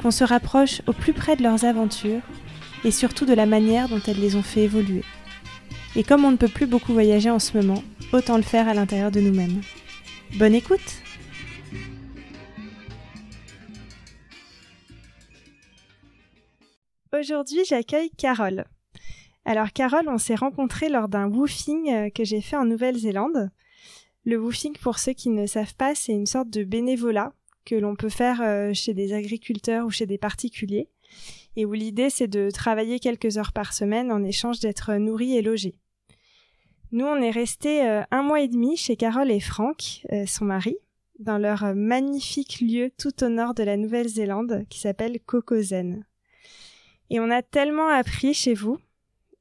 qu'on se rapproche au plus près de leurs aventures et surtout de la manière dont elles les ont fait évoluer. Et comme on ne peut plus beaucoup voyager en ce moment, autant le faire à l'intérieur de nous-mêmes. Bonne écoute Aujourd'hui, j'accueille Carole. Alors Carole, on s'est rencontrés lors d'un woofing euh, que j'ai fait en Nouvelle-Zélande. Le woofing, pour ceux qui ne savent pas, c'est une sorte de bénévolat que l'on peut faire euh, chez des agriculteurs ou chez des particuliers, et où l'idée c'est de travailler quelques heures par semaine en échange d'être nourri et logé. Nous, on est resté euh, un mois et demi chez Carole et Franck, son mari, dans leur magnifique lieu tout au nord de la Nouvelle-Zélande qui s'appelle Kokozen. Et on a tellement appris chez vous,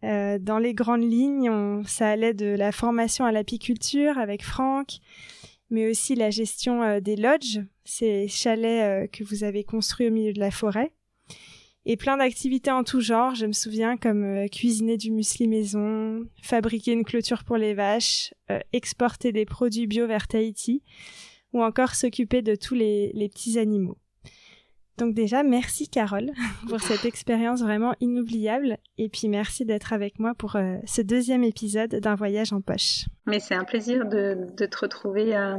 euh, dans les grandes lignes, ça allait de la formation à l'apiculture avec Franck, mais aussi la gestion euh, des lodges, ces chalets euh, que vous avez construits au milieu de la forêt, et plein d'activités en tout genre. Je me souviens comme cuisiner du muesli maison, fabriquer une clôture pour les vaches, exporter des produits bio vers Tahiti, ou encore s'occuper de tous les petits animaux. Donc déjà, merci Carole pour cette expérience vraiment inoubliable. Et puis merci d'être avec moi pour euh, ce deuxième épisode d'un voyage en poche. Mais c'est un plaisir de, te retrouver euh,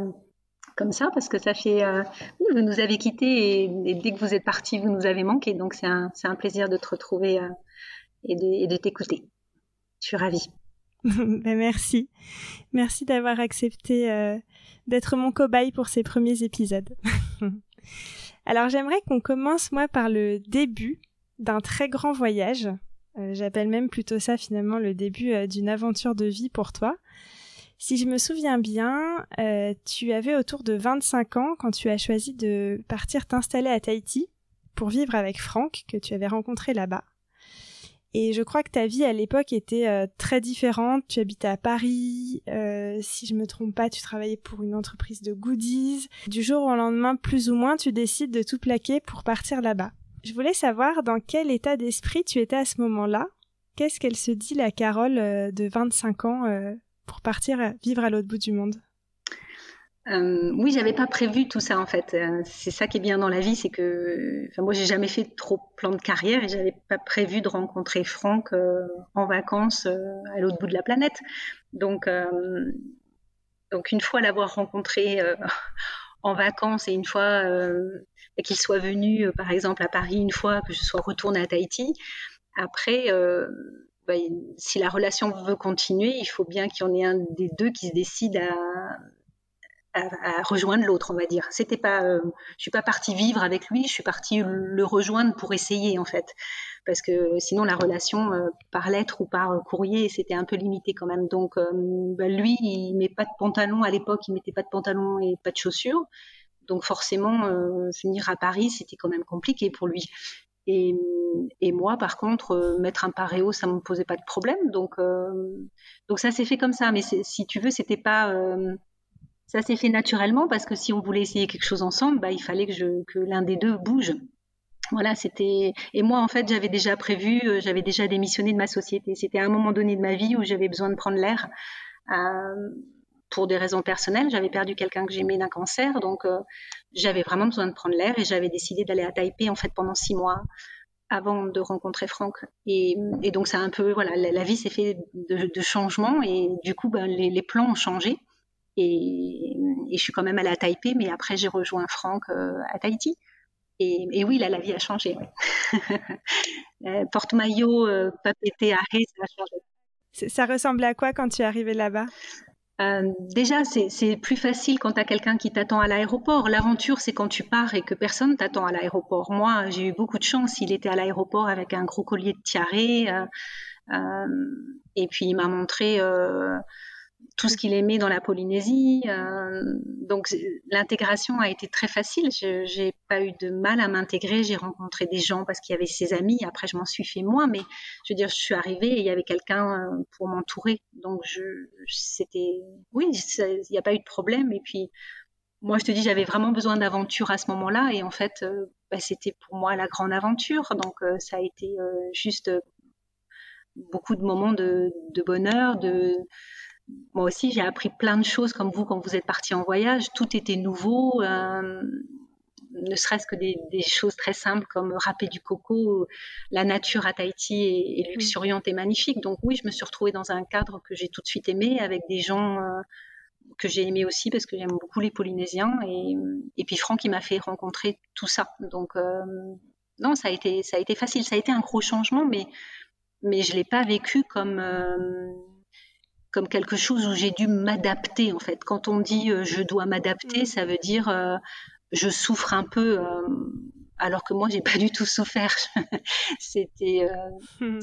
comme ça parce que ça fait... Euh, vous nous avez quittés et, dès que vous êtes parti, vous nous avez manqué. Donc c'est un, un, plaisir de te retrouver et de, de t'écouter. Je suis ravie. ben merci. Merci d'avoir accepté d'être mon cobaye pour ces premiers épisodes. Alors j'aimerais qu'on commence moi par le début d'un très grand voyage. Euh, j'appelle même plutôt ça finalement le début euh, d'une aventure de vie pour toi. Si je me souviens bien, euh, tu avais autour de 25 ans quand tu as choisi de partir t'installer à Tahiti pour vivre avec Franck que tu avais rencontré là-bas. Et je crois que ta vie à l'époque était euh, très différente. Tu habitais à Paris. Euh, si je me trompe pas, tu travaillais pour une entreprise de goodies. Du jour au lendemain, plus ou moins, tu décides de tout plaquer pour partir là-bas. Je voulais savoir dans quel état d'esprit tu étais à ce moment-là. Qu'est-ce qu'elle se dit, la Carole euh, de 25 ans, pour partir vivre à l'autre bout du monde? Euh, oui, j'avais pas prévu tout ça en fait. Euh, c'est ça qui est bien dans la vie, c'est que, enfin, moi, j'ai jamais fait trop plan de carrière et j'avais pas prévu de rencontrer Franck euh, en vacances à l'autre bout de la planète. Donc, donc une fois l'avoir rencontré en vacances et une fois qu'il soit venu, par exemple, à Paris une fois, que je sois retournée à Tahiti, après. Bah, si la relation veut continuer, il faut bien qu'il y en ait un des deux qui se décide à, à, rejoindre l'autre, on va dire. C'était pas, euh, je suis pas partie vivre avec lui, je suis partie le rejoindre pour essayer en fait, parce que sinon la relation euh, par lettre ou par courrier c'était un peu limité quand même. Donc euh, bah, lui, il met pas de pantalon à l'époque, il mettait pas de pantalon et pas de chaussures, donc forcément venir à Paris c'était quand même compliqué pour lui. Et, et, moi, par contre, mettre un paréo, ça me posait pas de problème. Donc, donc ça s'est fait comme ça. Mais si tu veux, c'était pas, ça s'est fait naturellement parce que si on voulait essayer quelque chose ensemble, bah, il fallait que, l'un des deux bouge. Voilà, c'était. Et moi, en fait, j'avais déjà prévu, euh, j'avais déjà démissionné de ma société. C'était à un moment donné de ma vie où j'avais besoin de prendre l'air euh, pour des raisons personnelles. J'avais perdu quelqu'un que j'aimais d'un cancer, donc euh, j'avais vraiment besoin de prendre l'air et j'avais décidé d'aller à Taipei en fait pendant six mois avant de rencontrer Franck. Et, donc, ça un peu, voilà, la, vie s'est fait de, changements et du coup, ben, les plans ont changé. Et, je suis quand même allée à Taipei, mais après j'ai rejoint Franck euh, à Tahiti. Et, oui, là, la vie a changé. Euh, porte-maillot, euh, papeté, arrêt, ça a changé. Ça ressemblait à quoi quand tu es arrivée là-bas? Déjà, c'est plus facile quand tu as quelqu'un qui t'attend à l'aéroport. L'aventure, c'est quand tu pars et que personne t'attend à l'aéroport. Moi, j'ai eu beaucoup de chance. Il était à l'aéroport avec un gros collier de tiare. et puis, il m'a montré tout ce qu'il aimait dans la Polynésie. Euh, donc l'intégration a été très facile. Je j'ai pas eu de mal à m'intégrer. J'ai rencontré des gens parce qu'il y avait ses amis. Après, je m'en suis fait moi, mais je veux dire, je suis arrivée et il y avait quelqu'un euh, pour m'entourer. Donc c'était, oui, il n'y a pas eu de problème. Et puis moi, je te dis, j'avais vraiment besoin d'aventure à ce moment-là, et en fait, euh, bah, c'était pour moi la grande aventure. Donc ça a été juste beaucoup de moments de, de bonheur, de moi aussi, j'ai appris plein de choses comme vous quand vous êtes parti en voyage. Tout était nouveau, euh, ne serait-ce que des, choses très simples comme râper du coco. La nature à Tahiti est, luxuriante et magnifique. Donc oui, je me suis retrouvée dans un cadre que j'ai tout de suite aimé, avec des gens euh, que j'ai aimés aussi parce que j'aime beaucoup les Polynésiens. Et, puis Franck, il m'a fait rencontrer tout ça. Donc euh, non, ça a été ça a été facile. Ça a été un gros changement, mais mais je l'ai pas vécu comme comme quelque chose où j'ai dû m'adapter en fait. Quand on dit euh, je dois m'adapter, mm. ça veut dire euh, je souffre un peu euh, alors que moi j'ai pas du tout souffert. c'était mm.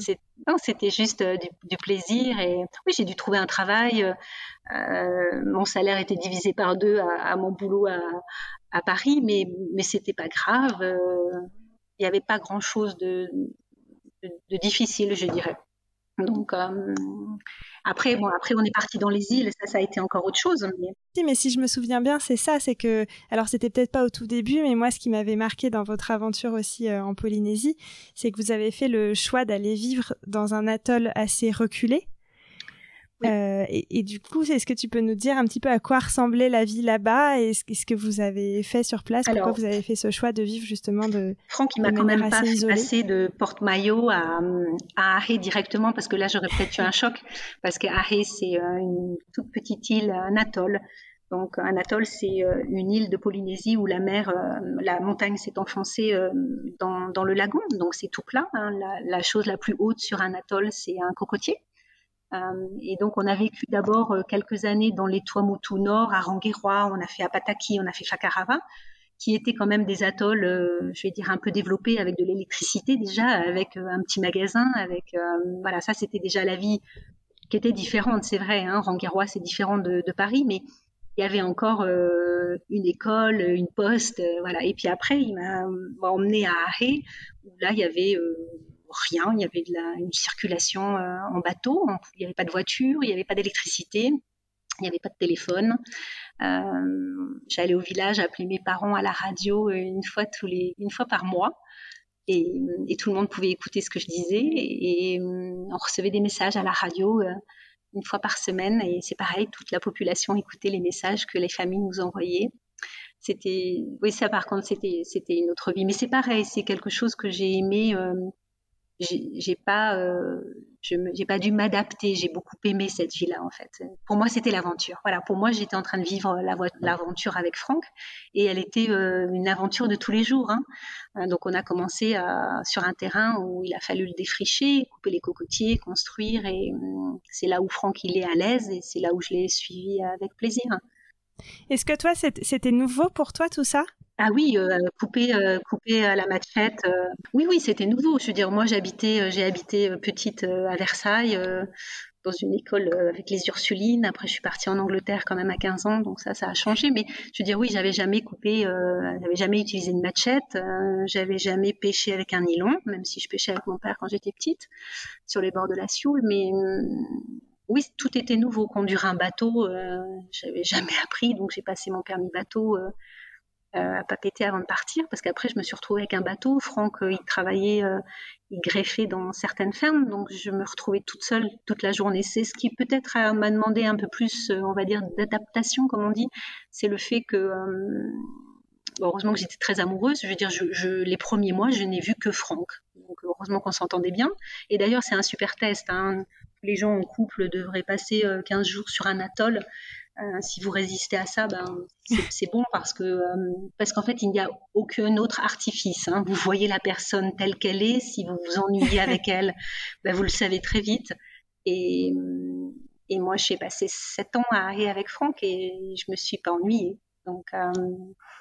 non, c'était juste du, plaisir et oui, j'ai dû trouver un travail. mon salaire était divisé par deux à, mon boulot à, à, Paris, mais mais c'était pas grave. Il n'y avait pas grand chose de, de, difficile, je dirais. Donc après, bon, après, on est parti dans les îles, ça, ça a été encore autre chose. Mais... mais si je me souviens bien, c'est ça, c'est que, alors c'était peut-être pas au tout début, mais moi, ce qui m'avait marqué dans votre aventure aussi euh, en Polynésie, c'est que vous avez fait le choix d'aller vivre dans un atoll assez reculé. Euh, et, du coup, est-ce que tu peux nous dire un petit peu à quoi ressemblait la vie là-bas et ce, que vous avez fait sur place? Pourquoi vous avez fait ce choix de vivre justement de Franck, il m'a quand même pas passé de porte-maillot à, à Ahé directement parce que là, j'aurais peut-être eu un choc parce que c'est euh, une toute petite île, un atoll. Donc un atoll, c'est euh, une île de Polynésie où la mer, la montagne s'est enfoncée dans, dans, le lagon, donc c'est tout plat. Hein. La, la, chose la plus haute sur un atoll, c'est un cocotier. Euh, et donc, on a vécu d'abord euh, quelques années dans les Tuamotu Nord, à Rangiroa, on a fait Apataki, on a fait Fakarava, qui étaient quand même des atolls, euh, je vais dire, un peu développés avec de l'électricité déjà, avec un petit magasin, avec, voilà, ça c'était déjà la vie qui était différente, c'est vrai, hein, Rangiroa c'est différent de, Paris, mais il y avait encore une école, une poste, voilà. Et puis après, il m'a emmené à Ahé, où là, il y avait rien. Il y avait une circulation euh, en bateau. Il n'y avait pas de voiture, il n'y avait pas d'électricité, il n'y avait pas de téléphone. Euh, j'allais au village appeler mes parents à la radio une fois tous les, une fois par mois. Et, tout le monde pouvait écouter ce que je disais et, on recevait des messages à la radio euh, une fois par semaine et c'est pareil, toute la population écoutait les messages que les familles nous envoyaient. C'était, oui, ça par contre, c'était, c'était une autre vie. Mais c'est pareil, c'est quelque chose que j'ai aimé j'ai pas euh, j'ai pas dû m'adapter. J'ai beaucoup aimé cette vie là en fait. Pour moi c'était l'aventure. Voilà pour moi j'étais en train de vivre l'aventure avec Franck et elle était euh, une aventure de tous les jours hein. Euh, donc on a commencé à, sur un terrain où il a fallu le défricher couper les cocotiers construire et c'est là où Franck il est à l'aise et c'est là où je l'ai suivi avec plaisir. Est-ce que toi c'était nouveau pour toi tout ça? Ah oui, euh, couper, euh, couper à la machette. Euh. Oui, oui, c'était nouveau. Je veux dire, moi, j'habitais, j'ai habité petite à Versailles, dans une école avec les Ursulines. Après, je suis partie en Angleterre quand même à 15 ans, donc ça, ça a changé. Mais je veux dire, oui, j'avais jamais coupé, j'avais jamais utilisé une machette, j'avais jamais pêché avec un nylon, même si je pêchais avec mon père quand j'étais petite, sur les bords de la Sioule. Mais oui, tout était nouveau. Conduire un bateau, j'avais jamais appris, donc j'ai passé mon permis bateau euh, à pas péter avant de partir parce qu'après je me suis retrouvée avec un bateau. Franck, euh, il travaillait, euh, il greffait dans certaines fermes, donc je me retrouvais toute seule toute la journée. C'est ce qui peut-être m'a demandé un peu plus, on va dire, d'adaptation, comme on dit. C'est le fait que heureusement que j'étais très amoureuse. Je veux dire, je, les premiers mois, je n'ai vu que Franck. Donc, heureusement qu'on s'entendait bien. Et d'ailleurs, c'est un super test. Hein. Les gens en couple devraient passer 15 jours sur un atoll euh, si vous résistez à ça, ben, c'est bon parce que euh, parce qu'en fait, il n'y a aucun autre artifice. Hein. Vous voyez la personne telle qu'elle est. Si vous vous ennuyez avec elle, ben, vous le savez très vite. Et, et moi, j'ai passé sept ans à aller avec Franck et je me suis pas ennuyée. Donc euh...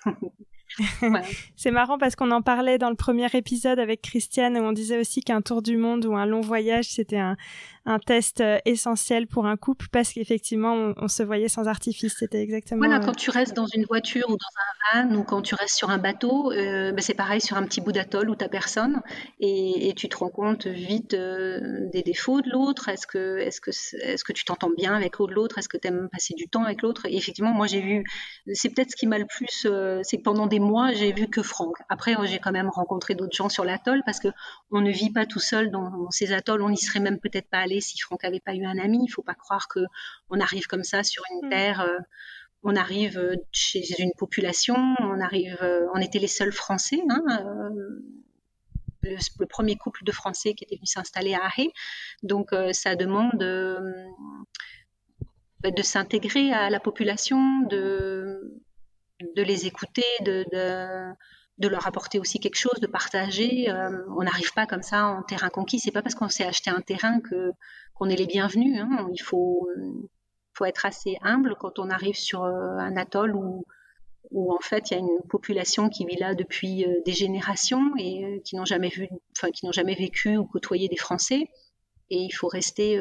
c'est marrant parce qu'on en parlait dans le premier épisode avec Christiane où on disait aussi qu'un tour du monde ou un long voyage c'était un, un test euh, essentiel pour un couple parce qu'effectivement, on, se voyait sans artifice. C'était exactement. Voilà, quand tu restes dans une voiture ou dans un van ou quand tu restes sur un bateau, ben, c'est pareil sur un petit bout d'atoll où tu personne et, et, tu te rends compte vite des défauts de l'autre. Est-ce que, est-ce que, est-ce que tu t'entends bien avec l'autre Est-ce que tu aimes passer du temps avec l'autre? Et effectivement, moi j'ai vu, c'est peut-être ce qui m'a le plus, c'est que pendant des mois, j'ai vu que Franck. Après, j'ai quand même rencontré d'autres gens sur l'atoll parce que on ne vit pas tout seul dans, ces atolls. On n'y serait même peut-être pas allé si Franck avait pas eu un ami. Il faut pas croire que on arrive comme ça sur une mm. terre. Euh, on arrive euh, chez une population. On arrive. Euh, on était les seuls Français. Hein, le, premier couple de Français qui était venu s'installer à Arré. Donc, ça demande de s'intégrer à la population, de, de les écouter, de, de leur apporter aussi quelque chose, de partager. Euh, on n'arrive pas comme ça en terrain conquis. C'est pas parce qu'on s'est acheté un terrain que qu'on est les bienvenus. Hein. Il faut faut être assez humble quand on arrive sur euh, un atoll où où en fait il y a une population qui vit là depuis euh, des générations et qui n'ont jamais vu, enfin qui n'ont jamais vécu ou côtoyé des Français. Et il faut rester,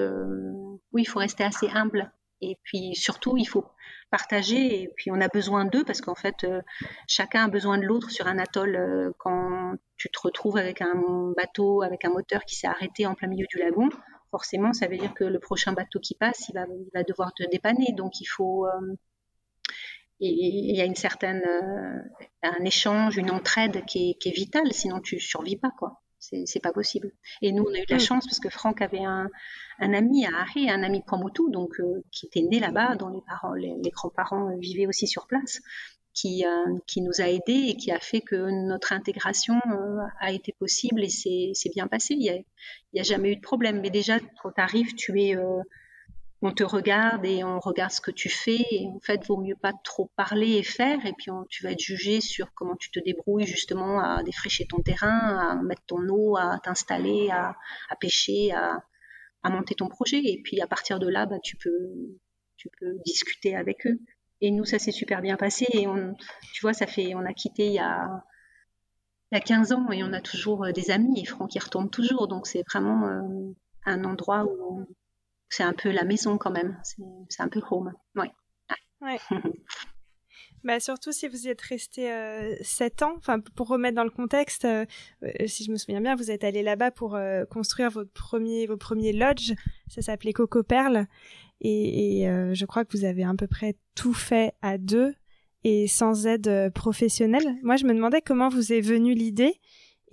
oui, il faut rester assez humble. Et puis surtout, il faut partager et puis on a besoin d'eux parce qu'en fait euh, chacun a besoin de l'autre sur un atoll euh, quand tu te retrouves avec un bateau avec un moteur qui s'est arrêté en plein milieu du lagon forcément ça veut dire que le prochain bateau qui passe il va, devoir te dépanner. Donc il faut euh, il y a une certaine un échange une entraide qui est, qui est vitale sinon tu survis pas quoi c'est pas possible. Et nous, on a eu de la mm. chance parce que Franck avait un, un ami à Harry, un ami Kwamotu, donc euh, qui était né là-bas, dont les parents, les, grands-parents euh, vivaient aussi sur place, qui, euh, qui nous a aidés et qui a fait que notre intégration a été possible et c'est bien passé. Il n'y a, jamais eu de problème. Mais déjà, quand tu arrives, tu es on te regarde et on regarde ce que tu fais. Et en fait, vaut mieux pas trop parler et faire. Et puis, tu vas être jugé sur comment tu te débrouilles justement à défricher ton terrain, à mettre ton eau, à t'installer, à, pêcher, à, monter ton projet. Et puis, à partir de là, bah, tu peux, tu peux discuter avec eux. Et nous, ça s'est super bien passé. Et on, tu vois, ça fait, on a quitté il y a, il y a 15 ans et on a toujours euh, des amis. Et Franck, y retourne toujours. Donc, c'est vraiment euh, un endroit où c'est un peu la maison quand même. C'est un peu home. Ouais. Bah surtout si vous y êtes resté euh, 7 ans, enfin pour remettre dans le contexte, euh, euh, si je me souviens bien, vous êtes allé là-bas pour euh, construire votre premier, vos premiers lodges, ça s'appelait Coco Perle, et, et je crois que vous avez à peu près tout fait à deux et sans aide professionnelle. Moi je me demandais comment vous est venue l'idée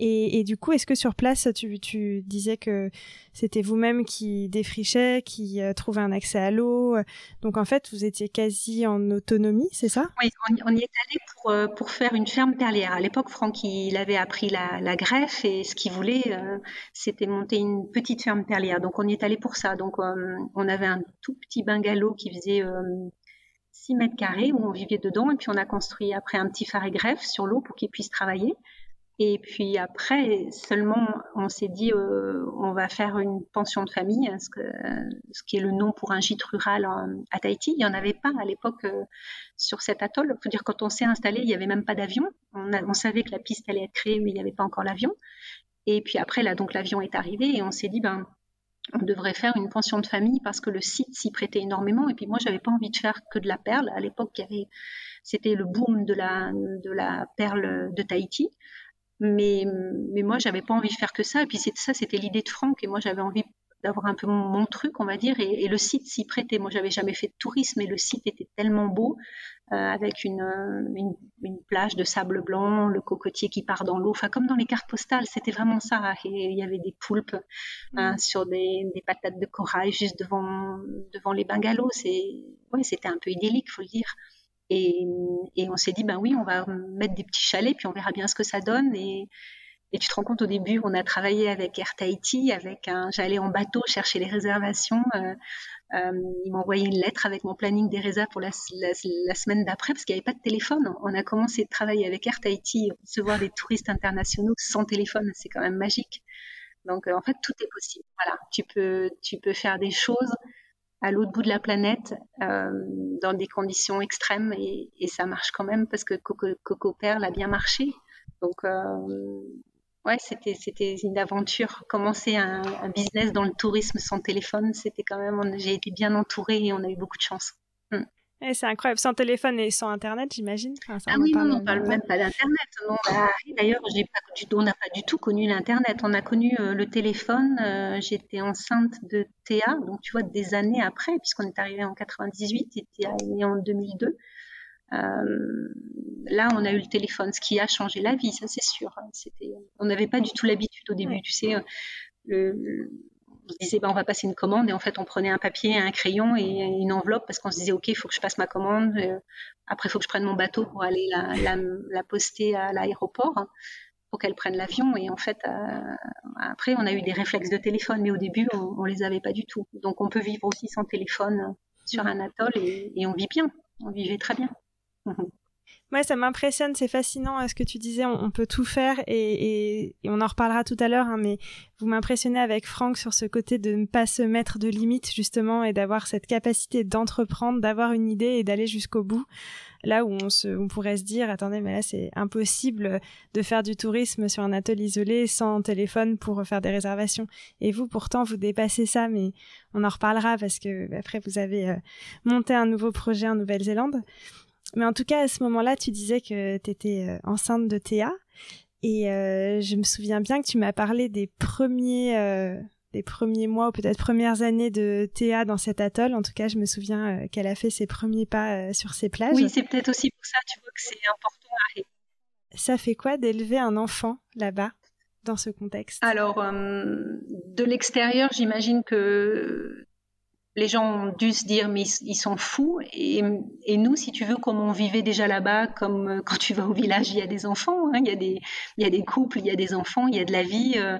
et, du coup, est-ce que sur place, tu, disais que c'était vous-même qui défrichez, qui euh, trouvait un accès à l'eau Donc en fait, vous étiez quasi en autonomie, c'est ça? Oui, on, y est allé pour, euh, pour faire une ferme perlière. À l'époque, Franck, il avait appris la, greffe et ce qu'il voulait, euh, c'était monter une petite ferme perlière. Donc on y est allé pour ça. Donc on avait un tout petit bungalow qui faisait 6 mètres carrés où on vivait dedans et puis on a construit après un petit phare et greffe sur l'eau pour qu'il puisse travailler. Et puis après, seulement, on s'est dit, euh, on va faire une pension de famille, ce, que, ce, qui est le nom pour un gîte rural à Tahiti. Il n'y en avait pas à l'époque euh, sur cet atoll. Il faut dire, quand on s'est installé, il n'y avait même pas d'avion. On, savait que la piste allait être créée, mais il n'y avait pas encore l'avion. Et puis après, là, donc l'avion est arrivé et on s'est dit, ben, on devrait faire une pension de famille parce que le site s'y prêtait énormément. Et puis moi, j'avais pas envie de faire que de la perle. À l'époque, c'était le boom de la perle de Tahiti. Mais, mais moi, j'avais pas envie de faire que ça. Et puis ça, c'était l'idée de Franck. Et moi, j'avais envie d'avoir un peu mon, truc, on va dire. Et, le site s'y prêtait. Moi, j'avais jamais fait de tourisme, mais le site était tellement beau, euh, avec une, une, une, plage de sable blanc, le cocotier qui part dans l'eau. Enfin, comme dans les cartes postales, c'était vraiment ça. Et il y avait des poulpes hein, mm. sur des, des, patates de corail juste devant, devant les bungalows. C'est, ouais, c'était un peu idyllique, faut le dire. Et, on s'est dit, ben oui, on va mettre des petits chalets, puis on verra bien ce que ça donne. Et, tu te rends compte, au début, on a travaillé avec Air Tahiti, avec un, j'allais en bateau chercher les réservations. Euh, euh, ils une lettre avec mon planning des réserves pour la, semaine d'après, parce qu'il n'y avait pas de téléphone. On a commencé de travailler avec Air Tahiti, recevoir des touristes internationaux sans téléphone, c'est quand même magique. Donc, euh, en fait, tout est possible. Voilà, tu peux, tu peux faire des choses à l'autre bout de la planète euh, dans des conditions extrêmes et, et, ça marche quand même parce que Coco, Coco Perle a bien marché. Donc euh, ouais, c'était c'était une aventure. Commencer un, business dans le tourisme sans téléphone, c'était quand même. J'ai été bien entourée et on a eu beaucoup de chance. Mm. Eh, c'est incroyable, sans téléphone et sans Internet, j'imagine. ah oui, non, on parle même pas d'Internet. Bah, d'ailleurs, on n'a pas du tout connu l'Internet. On a connu euh, le téléphone. Euh, j'étais enceinte de Théa, donc tu vois, des années après, puisqu'on est arrivé en 98 et Théa est née en 2002. Euh, là, on a eu le téléphone, ce qui a changé la vie, ça c'est sûr. On n'avait pas du tout l'habitude au début, tu sais. Le, on se disait, bah, on va passer une commande, et en fait, on prenait un papier, un crayon et une enveloppe parce qu'on se disait, OK, il faut que je passe ma commande. Euh, après, il faut que je prenne mon bateau pour aller la, poster à l'aéroport pour qu'elle prenne l'avion. Et en fait, euh, après, on a eu des réflexes de téléphone, mais au début, on, on les avait pas du tout. Donc, on peut vivre aussi sans téléphone sur un atoll et on vit bien. On vivait très bien. Ouais, ça m'impressionne, c'est fascinant ce que tu disais, on, peut tout faire et, on en reparlera tout à l'heure, hein, mais vous m'impressionnez avec Franck sur ce côté de ne pas se mettre de limites justement et d'avoir cette capacité d'entreprendre, d'avoir une idée et d'aller jusqu'au bout. Là où on, se, on pourrait se dire, attendez, mais là c'est impossible de faire du tourisme sur un atelier isolé sans téléphone pour faire des réservations. Et vous, pourtant, vous dépassez ça, mais on en reparlera parce que après vous avez euh, monté un nouveau projet en Nouvelle-Zélande. Mais en tout cas, à ce moment-là, tu disais que tu étais euh, enceinte de Théa. Et euh, je me souviens bien que tu m'as parlé des premiers, euh, des premiers mois ou peut-être premières années de Théa dans cet atoll. En tout cas, je me souviens qu'elle a fait ses premiers pas sur ces plages. Oui, c'est peut-être aussi pour ça, tu vois, que c'est important à Ça fait quoi d'élever un enfant là-bas dans ce contexte? Alors, de l'extérieur, j'imagine que les gens ont dû se dire mais ils sont fous et, nous si tu veux comme on vivait déjà là-bas comme euh, quand tu vas au village il y a des enfants hein, il y a des il y a des couples il y a des enfants il y a de la vie euh,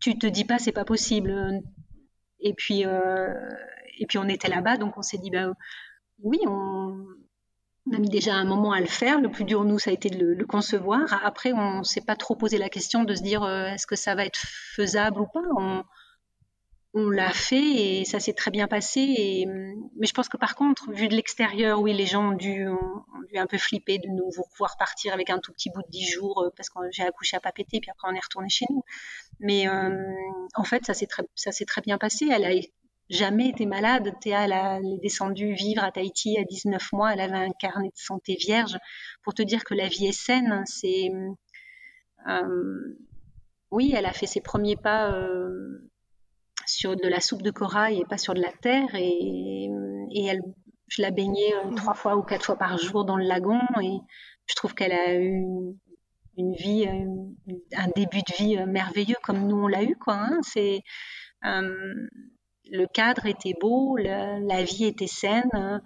tu te dis pas c'est pas possible et puis euh, et puis on était là-bas donc on s'est dit bah oui on, a mis déjà un moment à le faire. Le plus dur, nous, ça a été de le, concevoir. Après, on ne s'est pas trop posé la question de se dire est-ce que ça va être faisable ou pas? On l'a fait et ça s'est très bien passé. Et, mais je pense que par contre, vu de l'extérieur, oui, les gens ont dû, ont, dû un peu flipper de nous voir partir avec un tout petit bout de dix jours euh, parce que j'ai accouché à Papété, puis après on est retourné chez nous. Mais euh, en fait, ça s'est très, très bien passé. Elle a jamais été malade. Théa, elle, a, est descendue vivre à Tahiti à 19 mois. Elle avait un carnet de santé vierge. Pour te dire que la vie est saine, c'est euh, oui, elle a fait ses premiers pas sur de la soupe de corail et pas sur de la terre. Et, et elle, je la baignais euh, trois fois ou quatre fois par jour dans le lagon. Et je trouve qu'elle a eu une vie, euh, un début de vie euh, merveilleux comme nous on l'a eu. Quoi, hein. C'est le cadre était beau, la, vie était saine.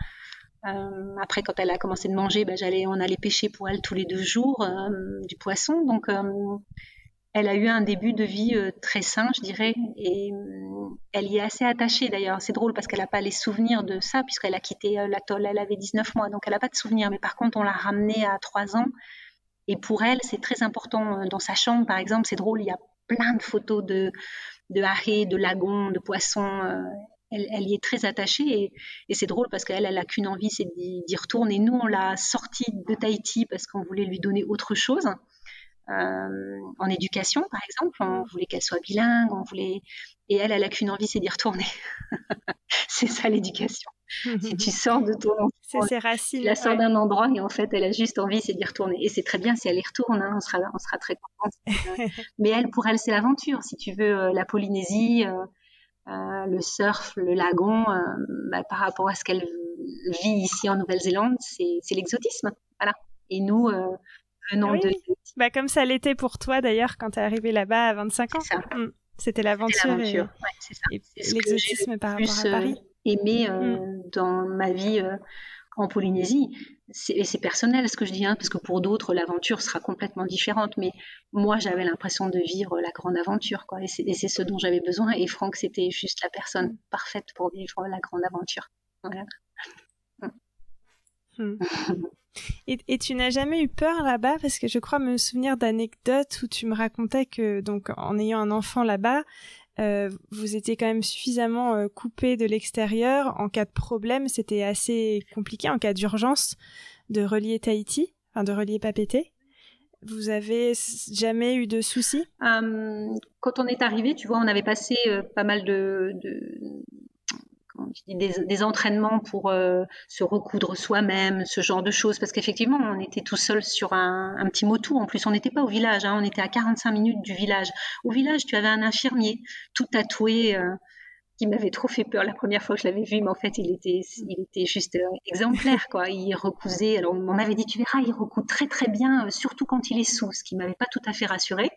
après, quand elle a commencé de manger, ben, j'allais, on allait pêcher pour elle tous les deux jours du poisson. Donc, elle a eu un début de vie euh, très sain, je dirais, et euh, elle y est assez attachée d'ailleurs. C'est drôle parce qu'elle n'a pas les souvenirs de ça, puisqu'elle a quitté euh, l'atoll, elle avait 19 mois, donc elle n'a pas de souvenirs. Mais par contre, on l'a ramenée à 3 ans, et pour elle, c'est très important. Dans sa chambre, par exemple, c'est drôle, il y a plein de photos de, de de lagons, de poissons. Elle, y est très attachée et, et c'est drôle parce qu'elle, elle a qu'une envie, c'est d'y retourner. Nous, on l'a sortie de Tahiti parce qu'on voulait lui donner autre chose. Euh, en éducation, par exemple. On voulait qu'elle soit bilingue, on voulait. Et elle, elle a qu'une envie, c'est d'y retourner. c'est ça l'éducation. si tu sors de ton c'est ses racines. Tu la sors d'un endroit et en fait, elle a juste envie, c'est d'y retourner. Et c'est très bien si elle y retourne, hein, on sera on sera très contente. Mais elle, pour elle, c'est l'aventure. Si tu veux, euh, la Polynésie, euh, euh, le surf, le lagon, bah, par rapport à ce qu'elle vit ici en Nouvelle-Zélande, c'est l'exotisme. Voilà. Et nous, bah, comme ça l'était pour toi d'ailleurs quand tu es arrivé là-bas à 25 ans. Mm. C'était l'aventure et, l'exotisme par rapport à Paris. Euh, aimé euh, mm. dans ma vie euh, en Polynésie. Et c'est personnel ce que je dis, hein, parce que pour d'autres, l'aventure sera complètement différente. Mais moi, j'avais l'impression de vivre la grande aventure. Quoi, et c'est ce dont j'avais besoin. Et Franck, c'était juste la personne parfaite pour vivre la grande aventure. Voilà. Et, tu n'as jamais eu peur là-bas? Parce que je crois me souvenir d'anecdotes où tu me racontais que donc en ayant un enfant là-bas, euh, vous étiez quand même suffisamment euh, coupé de l'extérieur. En cas de problème, c'était assez compliqué en cas d'urgence de relier Tahiti, enfin de relier Papété. Vous avez jamais eu de soucis? Quand on est arrivé, tu vois, on avait passé pas mal de, des, entraînements pour euh, se recoudre soi-même, ce genre de choses, parce qu'effectivement, on était tout seul sur un, petit moto. En plus, on n'était pas au village, hein, on était à 45 minutes du village. Au village, tu avais un infirmier tout tatoué. Euh, qui m'avait trop fait peur la première fois que je l'avais vu, mais en fait, il était, il était juste euh, exemplaire. Il recousait. Alors, on m'avait dit, tu verras, il recoud très, très bien, surtout quand il est sous, ce qui m'avait pas tout à fait rassuré.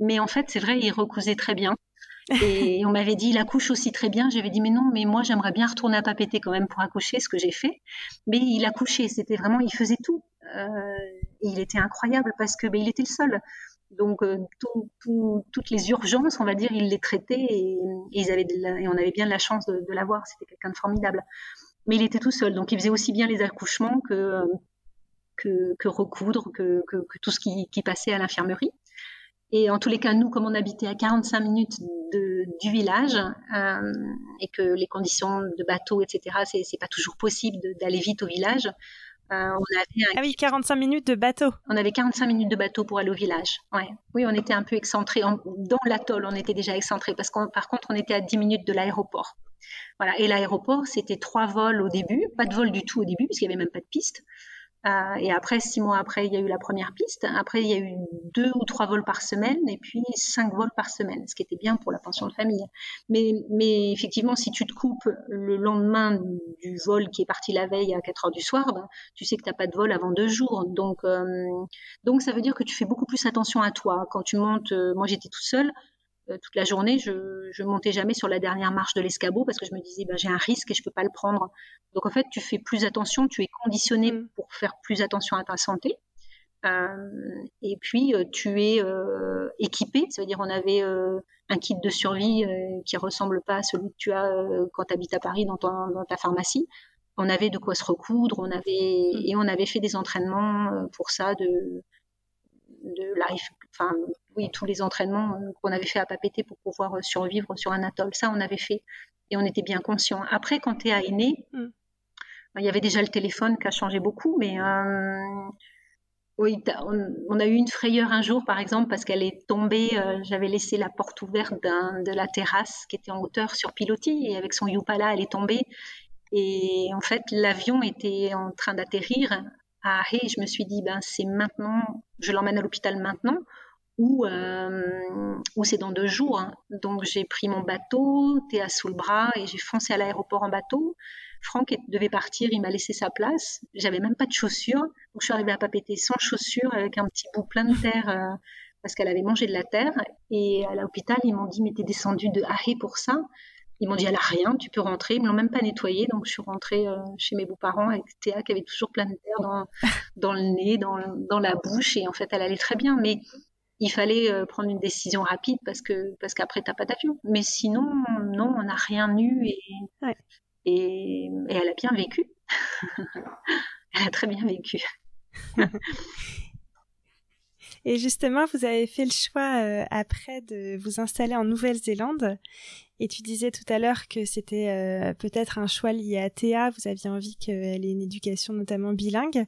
Mais en fait, c'est vrai, il recousait très bien. Et on m'avait dit, il accouche aussi très bien. J'avais dit, mais non, mais moi, j'aimerais bien retourner à Papété quand même pour accoucher, ce que j'ai fait. Mais il accouchait, c'était vraiment, il faisait tout. Euh, et il était incroyable parce que ben, il était le seul. Donc, euh, toutes les urgences, on va dire, il les traitait et, ils avaient et on avait bien la chance de, l'avoir. C'était quelqu'un de formidable. Mais il était tout seul. Donc, il faisait aussi bien les accouchements que, que, recoudre, que, tout ce qui passait à l'infirmerie. Et en tous les cas, nous, comme on habitait à 45 minutes de, du village euh, et que les conditions de bateau, etc., c'est, pas toujours possible d'aller vite au village. Euh, on avait un... Ah oui, 45 minutes de bateau. On avait 45 minutes de bateau pour aller au village. Ouais. Oui, on était un peu excentré. Dans l'atoll, on était déjà excentré parce que par contre, on était à 10 minutes de l'aéroport. Voilà. Et l'aéroport, c'était trois vols au début, pas de vol du tout au début puisqu'il n'y avait même pas de piste. Euh, et après, six mois après, il y a eu la première piste. Après, il y a eu deux ou trois vols par semaine et puis cinq vols par semaine, ce qui était bien pour la pension de famille. Mais, mais effectivement, si tu te coupes le lendemain du vol qui est parti la veille à 4 heures du soir, ben, tu sais que tu n'as pas de vol avant deux jours. Donc, euh, donc, ça veut dire que tu fais beaucoup plus attention à toi. Quand tu montes, euh, moi j'étais tout seul, euh, toute la journée, je, ne montais jamais sur la dernière marche de l'escabeau parce que je me disais, ben, j'ai un risque et je peux pas le prendre. Donc en fait, tu fais plus attention, tu es conditionné mm. pour faire plus attention à ta santé. Euh, et puis euh, tu es équipé, ça veut dire on avait un kit de survie qui ressemble pas à celui que tu as quand tu habites à Paris dans, dans, ta pharmacie. On avait de quoi se recoudre, on avait mm. et on avait fait des entraînements pour ça de de life, enfin oui, tous les entraînements euh, qu'on avait fait à Papété pour pouvoir euh, survivre sur un atoll. Ça, on avait fait et on était bien conscient. Après, quand tu es à Aîné, mm. il y avait déjà le téléphone qui a changé beaucoup, mais euh, oui, on, a eu une frayeur un jour, par exemple, parce qu'elle est tombée. J'avais laissé la porte ouverte de la terrasse qui était en hauteur sur pilotis et avec son Yupala, elle est tombée. Et en fait, l'avion était en train d'atterrir à Hé. Je me suis dit, ben c'est maintenant, je l'emmène à l'hôpital maintenant ou, euh, c'est dans deux jours. Hein. Donc j'ai pris mon bateau, Théa sous le bras et j'ai foncé à l'aéroport en bateau. Franck devait partir, il m'a laissé sa place. J'avais même pas de chaussures, donc je suis arrivée à Papété sans chaussures avec un petit bout plein de terre euh, parce qu'elle avait mangé de la terre. Et à l'hôpital, ils m'ont dit mais t'es descendue de Hahé pour ça? Ils m'ont dit elle a rien, tu peux rentrer. Ils me l'ont même pas nettoyé, donc je suis rentrée euh, chez mes beaux-parents avec Théa qui avait toujours plein de terre dans, dans le nez, dans, dans la bouche et en fait elle allait très bien. Mais il fallait euh, prendre une décision rapide parce que parce qu'après t'as pas d'avion. Mais sinon, non, on n'a rien eu et, et, elle a bien vécu. elle a très bien vécu. et justement, vous avez fait le choix euh, après de vous installer en Nouvelle-Zélande. Et tu disais tout à l'heure que c'était euh, peut-être un choix lié à Théa. Vous aviez envie qu'elle ait une éducation notamment bilingue.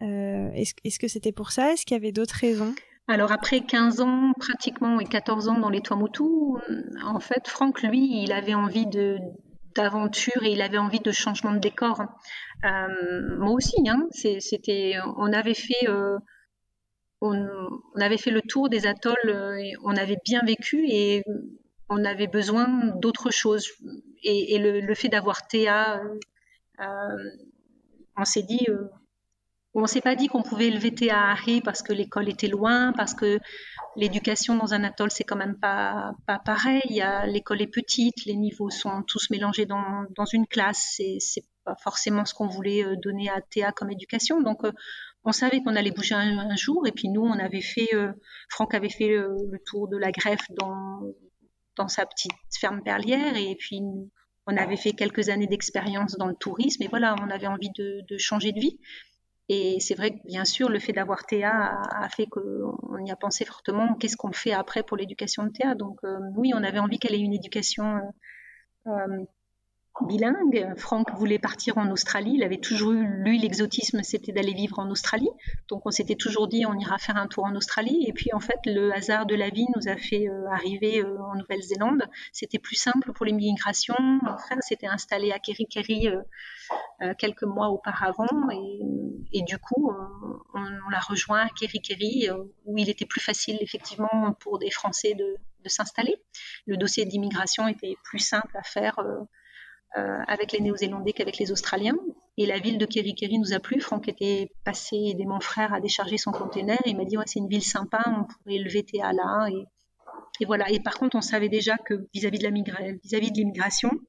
est-ce, est-ce que c'était pour ça? Est-ce qu'il y avait d'autres raisons? Alors après 15 ans pratiquement et 14 ans dans les Tuamotu, en fait Franck lui il avait envie d'aventure et il avait envie de changement de décor. Euh, moi aussi, hein, c'était, on avait fait, euh, on, avait fait le tour des atolls, euh, on avait bien vécu et on avait besoin d'autre chose. Et, le, fait d'avoir Théa, on s'est dit, on ne s'est pas dit qu'on pouvait élever Théa à parce que l'école était loin, parce que l'éducation dans un atoll, c'est quand même pas, pas pareil. L'école est petite, les niveaux sont tous mélangés dans, une classe. C'est, pas forcément ce qu'on voulait euh, donner à Théa comme éducation. Donc, euh, on savait qu'on allait bouger un, jour. Et puis, nous, on avait fait, euh, Franck avait fait le, tour de la greffe dans, dans sa petite ferme perlière. Et puis, on avait fait quelques années d'expérience dans le tourisme. Et voilà, on avait envie de changer de vie. Et c'est vrai que bien sûr, le fait d'avoir Théa a, fait qu'on y a pensé fortement. Qu'est-ce qu'on fait après pour l'éducation de Théa Donc euh, oui, on avait envie qu'elle ait une éducation euh, euh, bilingue. Franck voulait partir en Australie. Il avait toujours eu, lui, l'exotisme, c'était d'aller vivre en Australie. Donc on s'était toujours dit, on ira faire un tour en Australie. Et puis en fait, le hasard de la vie nous a fait euh, arriver euh, en Nouvelle-Zélande. C'était plus simple pour l'immigration. Mon frère s'était installé à Kerikeri euh, quelques mois auparavant. Et, du coup, on, l'a rejoint à Kerikeri, où il était plus facile, effectivement, pour des Français de, s'installer. Le dossier d'immigration était plus simple à faire euh, avec les Néo-Zélandais qu'avec les Australiens. Et la ville de Kerikeri nous a plu. Franck était passé aider mon frère à décharger son conteneur. Il m'a dit ouais, c'est une ville sympa, on pourrait le VTA là. Et, et, voilà. Et par contre, on savait déjà que vis-à-vis de l'immigration, euh,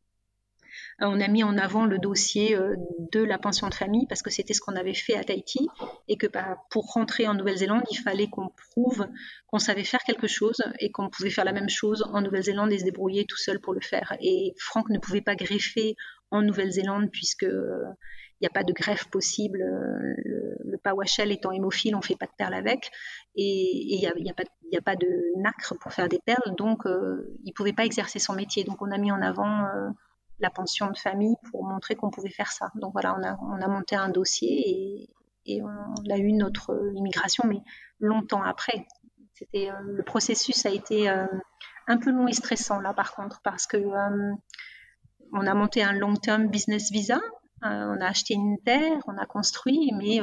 on a mis en avant le dossier euh, de la pension de famille parce que c'était ce qu'on avait fait à Tahiti et que bah, pour rentrer en Nouvelle-Zélande, il fallait qu'on prouve qu'on savait faire quelque chose et qu'on pouvait faire la même chose en Nouvelle-Zélande et se débrouiller tout seul pour le faire. Et Franck ne pouvait pas greffer en Nouvelle-Zélande puisque euh, il n'y a pas de greffe possible. Le, le étant hémophile, on ne fait pas de perles avec. Et il n'y a, y a, pas de nacre pour faire des perles. Donc, il ne pouvait pas exercer son métier. Donc, on a mis en avant la pension de famille pour montrer qu'on pouvait faire ça. Donc voilà, on a, on a monté un dossier et, on a eu notre immigration, mais longtemps après. C'était euh, le processus a été euh, un peu long et stressant là par contre parce que euh, on a monté un long-term business visa, on a acheté une terre, on a construit, mais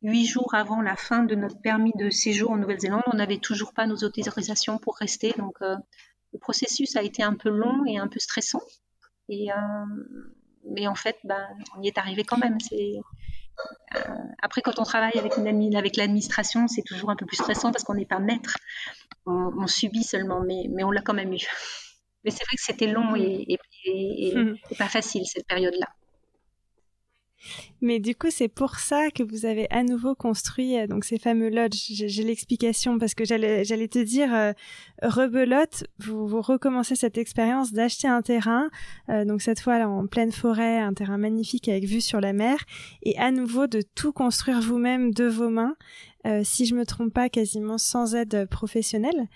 huit jours avant la fin de notre permis de séjour en Nouvelle-Zélande, on n'avait toujours pas nos autorisations pour rester. Donc le processus a été un peu long et un peu stressant. Et, euh, mais en fait, ben, on y est arrivé quand même. C'est, euh, après, quand on travaille avec, une avec l'administration, c'est toujours un peu plus stressant parce qu'on n'est pas maître. On, subit seulement, mais, mais on l'a quand même eu. Mais c'est vrai que c'était long et, et, hmm. et pas facile cette période-là. Mais du coup, c'est pour ça que vous avez à nouveau construit euh, donc ces fameux lodges. J'ai l'explication parce que j'allais te dire euh, rebelote, vous, vous recommencez cette expérience d'acheter un terrain, euh, donc cette fois là en pleine forêt, un terrain magnifique avec vue sur la mer, et à nouveau de tout construire vous-même de vos mains, euh, si je me trompe pas, quasiment sans aide professionnelle.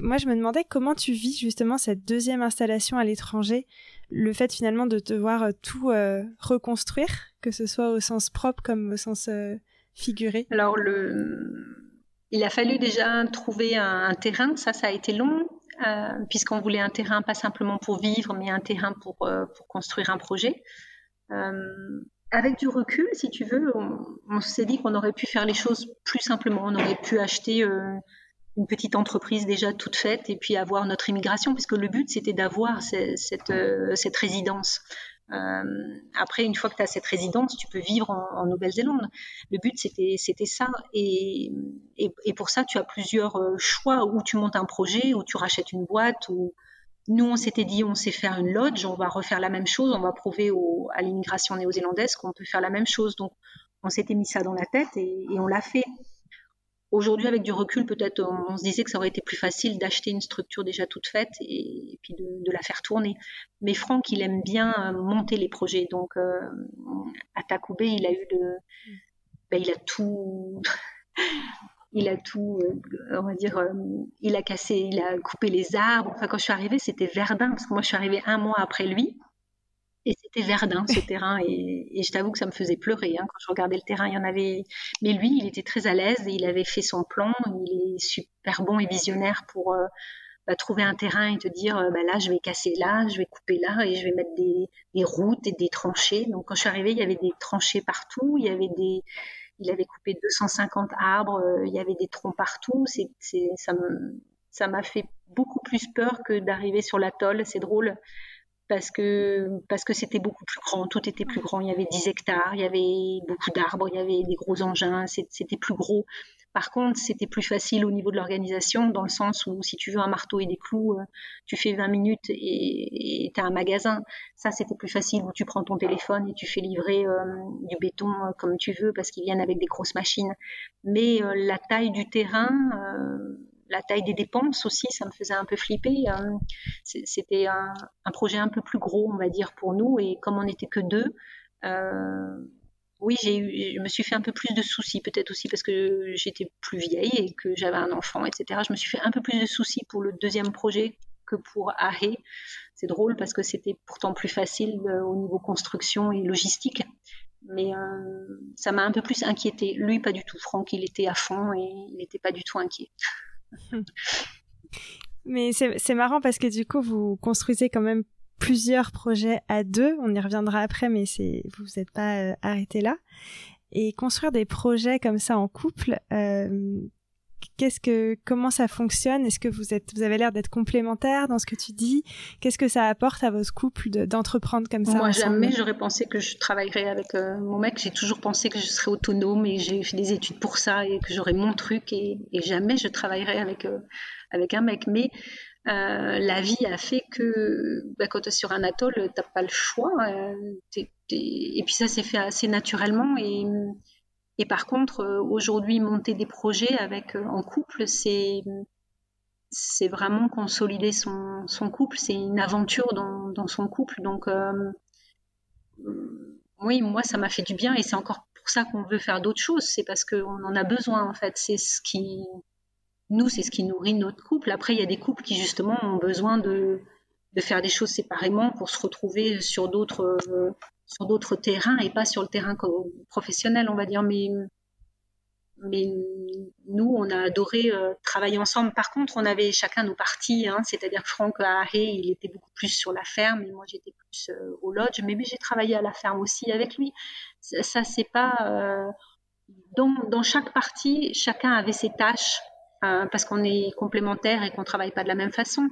Moi, je me demandais comment tu vis justement cette deuxième installation à l'étranger le fait finalement de devoir euh, tout euh, reconstruire, que ce soit au sens propre comme au sens euh, figuré Alors, il a fallu déjà trouver un, terrain, ça, ça a été long, puisqu'on voulait un terrain pas simplement pour vivre, mais un terrain pour, pour construire un projet. avec du recul, si tu veux, on s'est dit qu'on aurait pu faire les choses plus simplement. On aurait pu acheter une petite entreprise déjà toute faite et puis avoir notre immigration, puisque le but c'était d'avoir cette, euh, cette, résidence. Euh, après, une fois que tu as cette résidence, tu peux vivre en, Nouvelle-Zélande. Le but, c'était, ça. Et, et, pour ça, tu as plusieurs euh, choix où tu montes un projet, où tu rachètes une boîte. Ou... Nous, on s'était dit, on sait faire une lodge, on va refaire la même chose, on va prouver au, à l'immigration néo-zélandaise qu'on peut faire la même chose. Donc, on s'était mis ça dans la tête et on l'a fait. Aujourd'hui, avec du recul, peut-être on, se disait que ça aurait été plus facile d'acheter une structure déjà toute faite et, puis de, la faire tourner. Mais Franck, il aime bien euh, monter les projets. Donc, euh, à Takoubé, il a eu de, ben, il a tout, il a tout, euh, on va dire, il a cassé, il a coupé les arbres. Enfin, quand je suis arrivée, c'était Verdun parce que moi, je suis arrivée un mois après lui. C'était Verdun, ce terrain. Et, je t'avoue que ça me faisait pleurer. Hein. Quand je regardais le terrain, il y en avait. Mais lui, il était très à l'aise et il avait fait son plan. Il est super bon et visionnaire pour euh, bah, trouver un terrain et te dire euh, bah, là, je vais casser là, je vais couper là et je vais mettre des, routes et des tranchées. Donc, quand je suis arrivée, il y avait des tranchées partout. Il y avait des. Il avait coupé 250 arbres. Euh, il y avait des troncs partout. C'est, ça m'a fait beaucoup plus peur que d'arriver sur l'atoll. C'est drôle parce que parce que c'était beaucoup plus grand, tout était plus grand. Il y avait 10 hectares, il y avait beaucoup d'arbres, il y avait des gros engins, c'était plus gros. Par contre, c'était plus facile au niveau de l'organisation, dans le sens où si tu veux un marteau et des clous, euh, tu fais 20 minutes et tu as un magasin. Ça, c'était plus facile où tu prends ton téléphone et tu fais livrer euh, du béton euh, comme tu veux parce qu'ils viennent avec des grosses machines. Mais la taille du terrain la taille des dépenses aussi, ça me faisait un peu flipper. Euh, c'était un, projet un peu plus gros, on va dire, pour nous. Et comme on n'était que deux, euh, oui, j'ai je me suis fait un peu plus de soucis, peut-être aussi parce que j'étais plus vieille et que j'avais un enfant, etc. Je me suis fait un peu plus de soucis pour le deuxième projet que pour Ahé. C'est drôle parce que c'était pourtant plus facile au niveau construction et logistique. Mais ça m'a un peu plus inquiété. Lui, pas du tout. Franck, il était à fond et il n'était pas du tout inquiet. Mais c'est marrant parce que du coup, vous construisez quand même plusieurs projets à deux. On y reviendra après, mais c'est vous n'êtes pas euh, arrêté là. Et construire des projets comme ça en couple, euh, qu'est-ce que comment ça fonctionne? Est-ce que vous êtes vous avez l'air d'être complémentaires dans ce que tu dis? Qu'est-ce que ça apporte à votre couple d'entreprendre comme ça Moi jamais j'aurais pensé que je travaillerais avec euh, mon mec. J'ai toujours pensé que je serais autonome et j'ai fait des études pour ça et que j'aurais mon truc et, jamais je travaillerais avec avec un mec. Mais euh, la vie a fait que bah, quand tu es sur un atoll, tu n'as pas le choix. Euh, et puis ça s'est fait assez naturellement. Et, et par contre, euh, aujourd'hui, monter des projets avec en couple, c'est c'est vraiment consolider son, son couple. C'est une aventure dans, dans, son couple. Donc oui, moi, ça m'a fait du bien et c'est encore pour ça qu'on veut faire d'autres choses. C'est parce qu'on en a besoin en fait. C'est ce qui nous, c'est ce qui nourrit notre couple. Après, il y a des couples qui justement ont besoin de, faire des choses séparément pour se retrouver sur d'autres sur d'autres terrains et pas sur le terrain professionnel, on va dire. Mais mais nous, on a adoré euh, travailler ensemble. Par contre, on avait chacun nos parties, hein. c'est-à-dire Franck à il était beaucoup plus sur la ferme et moi j'étais plus euh, au lodge. Mais, j'ai travaillé à la ferme aussi avec lui. Ça, c'est pas euh, dans, dans chaque partie, chacun avait ses tâches euh, parce qu'on est complémentaires et qu'on travaille pas de la même façon.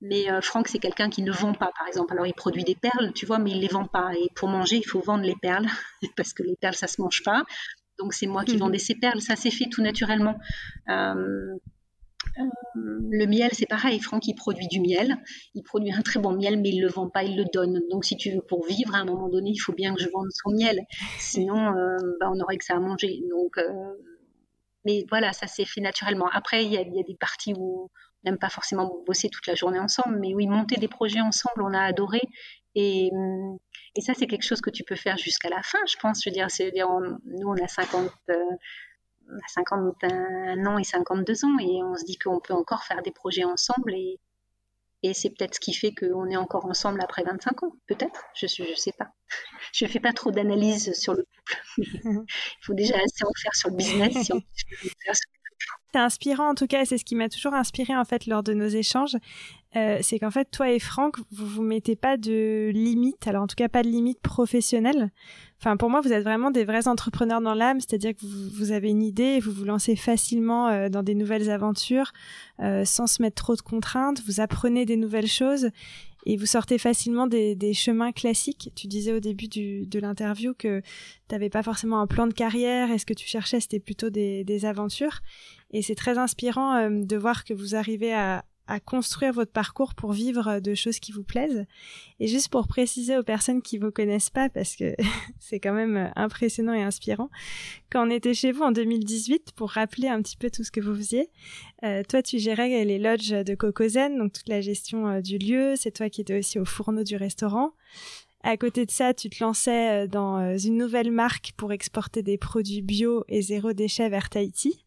Mais euh, Franck, c'est quelqu'un qui ne vend pas, par exemple. Alors, il produit des perles, tu vois, mais il les vend pas. Et pour manger, il faut vendre les perles, parce que les perles, ça se mange pas. Donc, c'est moi qui mhm. vendais ces perles. Ça s'est fait tout naturellement. Euh, le miel, c'est pareil. Franck, il produit du miel. Il produit un très bon miel, mais il le vend pas, il le donne. Donc, si tu veux, pour vivre, à un moment donné, il faut bien que je vende son miel. Sinon, bah, on n'aurait que ça à manger. Donc, mais voilà, ça s'est fait naturellement. Après, il y a, des parties où n'aime pas forcément bosser toute la journée ensemble, mais oui, monter des projets ensemble, on a adoré. Et, hum, et ça, c'est quelque chose que tu peux faire jusqu'à la fin, je pense. Je veux dire, nous, on a 50, euh, on a 51 ans et 52 ans, et on se dit qu'on peut encore faire des projets ensemble. Et, et c'est peut-être ce qui fait qu'on est encore ensemble après 25 ans, peut-être. Je ne je sais pas. Je ne fais pas trop d'analyse sur le couple. Il faut déjà assez en faire sur le business. C'est inspirant en tout cas, c'est ce qui m'a toujours inspiré en fait lors de nos échanges. Euh, c'est qu'en fait, toi et Franck, vous vous mettez pas de limites, alors en tout cas pas de limites professionnelles. Enfin, pour moi, vous êtes vraiment des vrais entrepreneurs dans l'âme, c'est-à-dire que vous, vous, avez une idée vous vous lancez facilement euh, dans des nouvelles aventures euh, sans se mettre trop de contraintes. Vous apprenez des nouvelles choses et vous sortez facilement des, chemins classiques. Tu disais au début de l'interview que tu n'avais pas forcément un plan de carrière et ce que tu cherchais, c'était plutôt des aventures. Et c'est très inspirant euh, de voir que vous arrivez à, à construire votre parcours pour vivre de choses qui vous plaisent. Et juste pour préciser aux personnes qui vous connaissent pas, parce que c'est quand même impressionnant et inspirant, quand on était chez vous en 2018, pour rappeler un petit peu tout ce que vous faisiez, euh, toi tu gérais les lodges de Cocozen, donc toute la gestion euh, du lieu, c'est toi qui étais aussi au fourneau du restaurant. À côté de ça, tu te lançais euh, dans une nouvelle marque pour exporter des produits bio et zéro déchet vers Tahiti.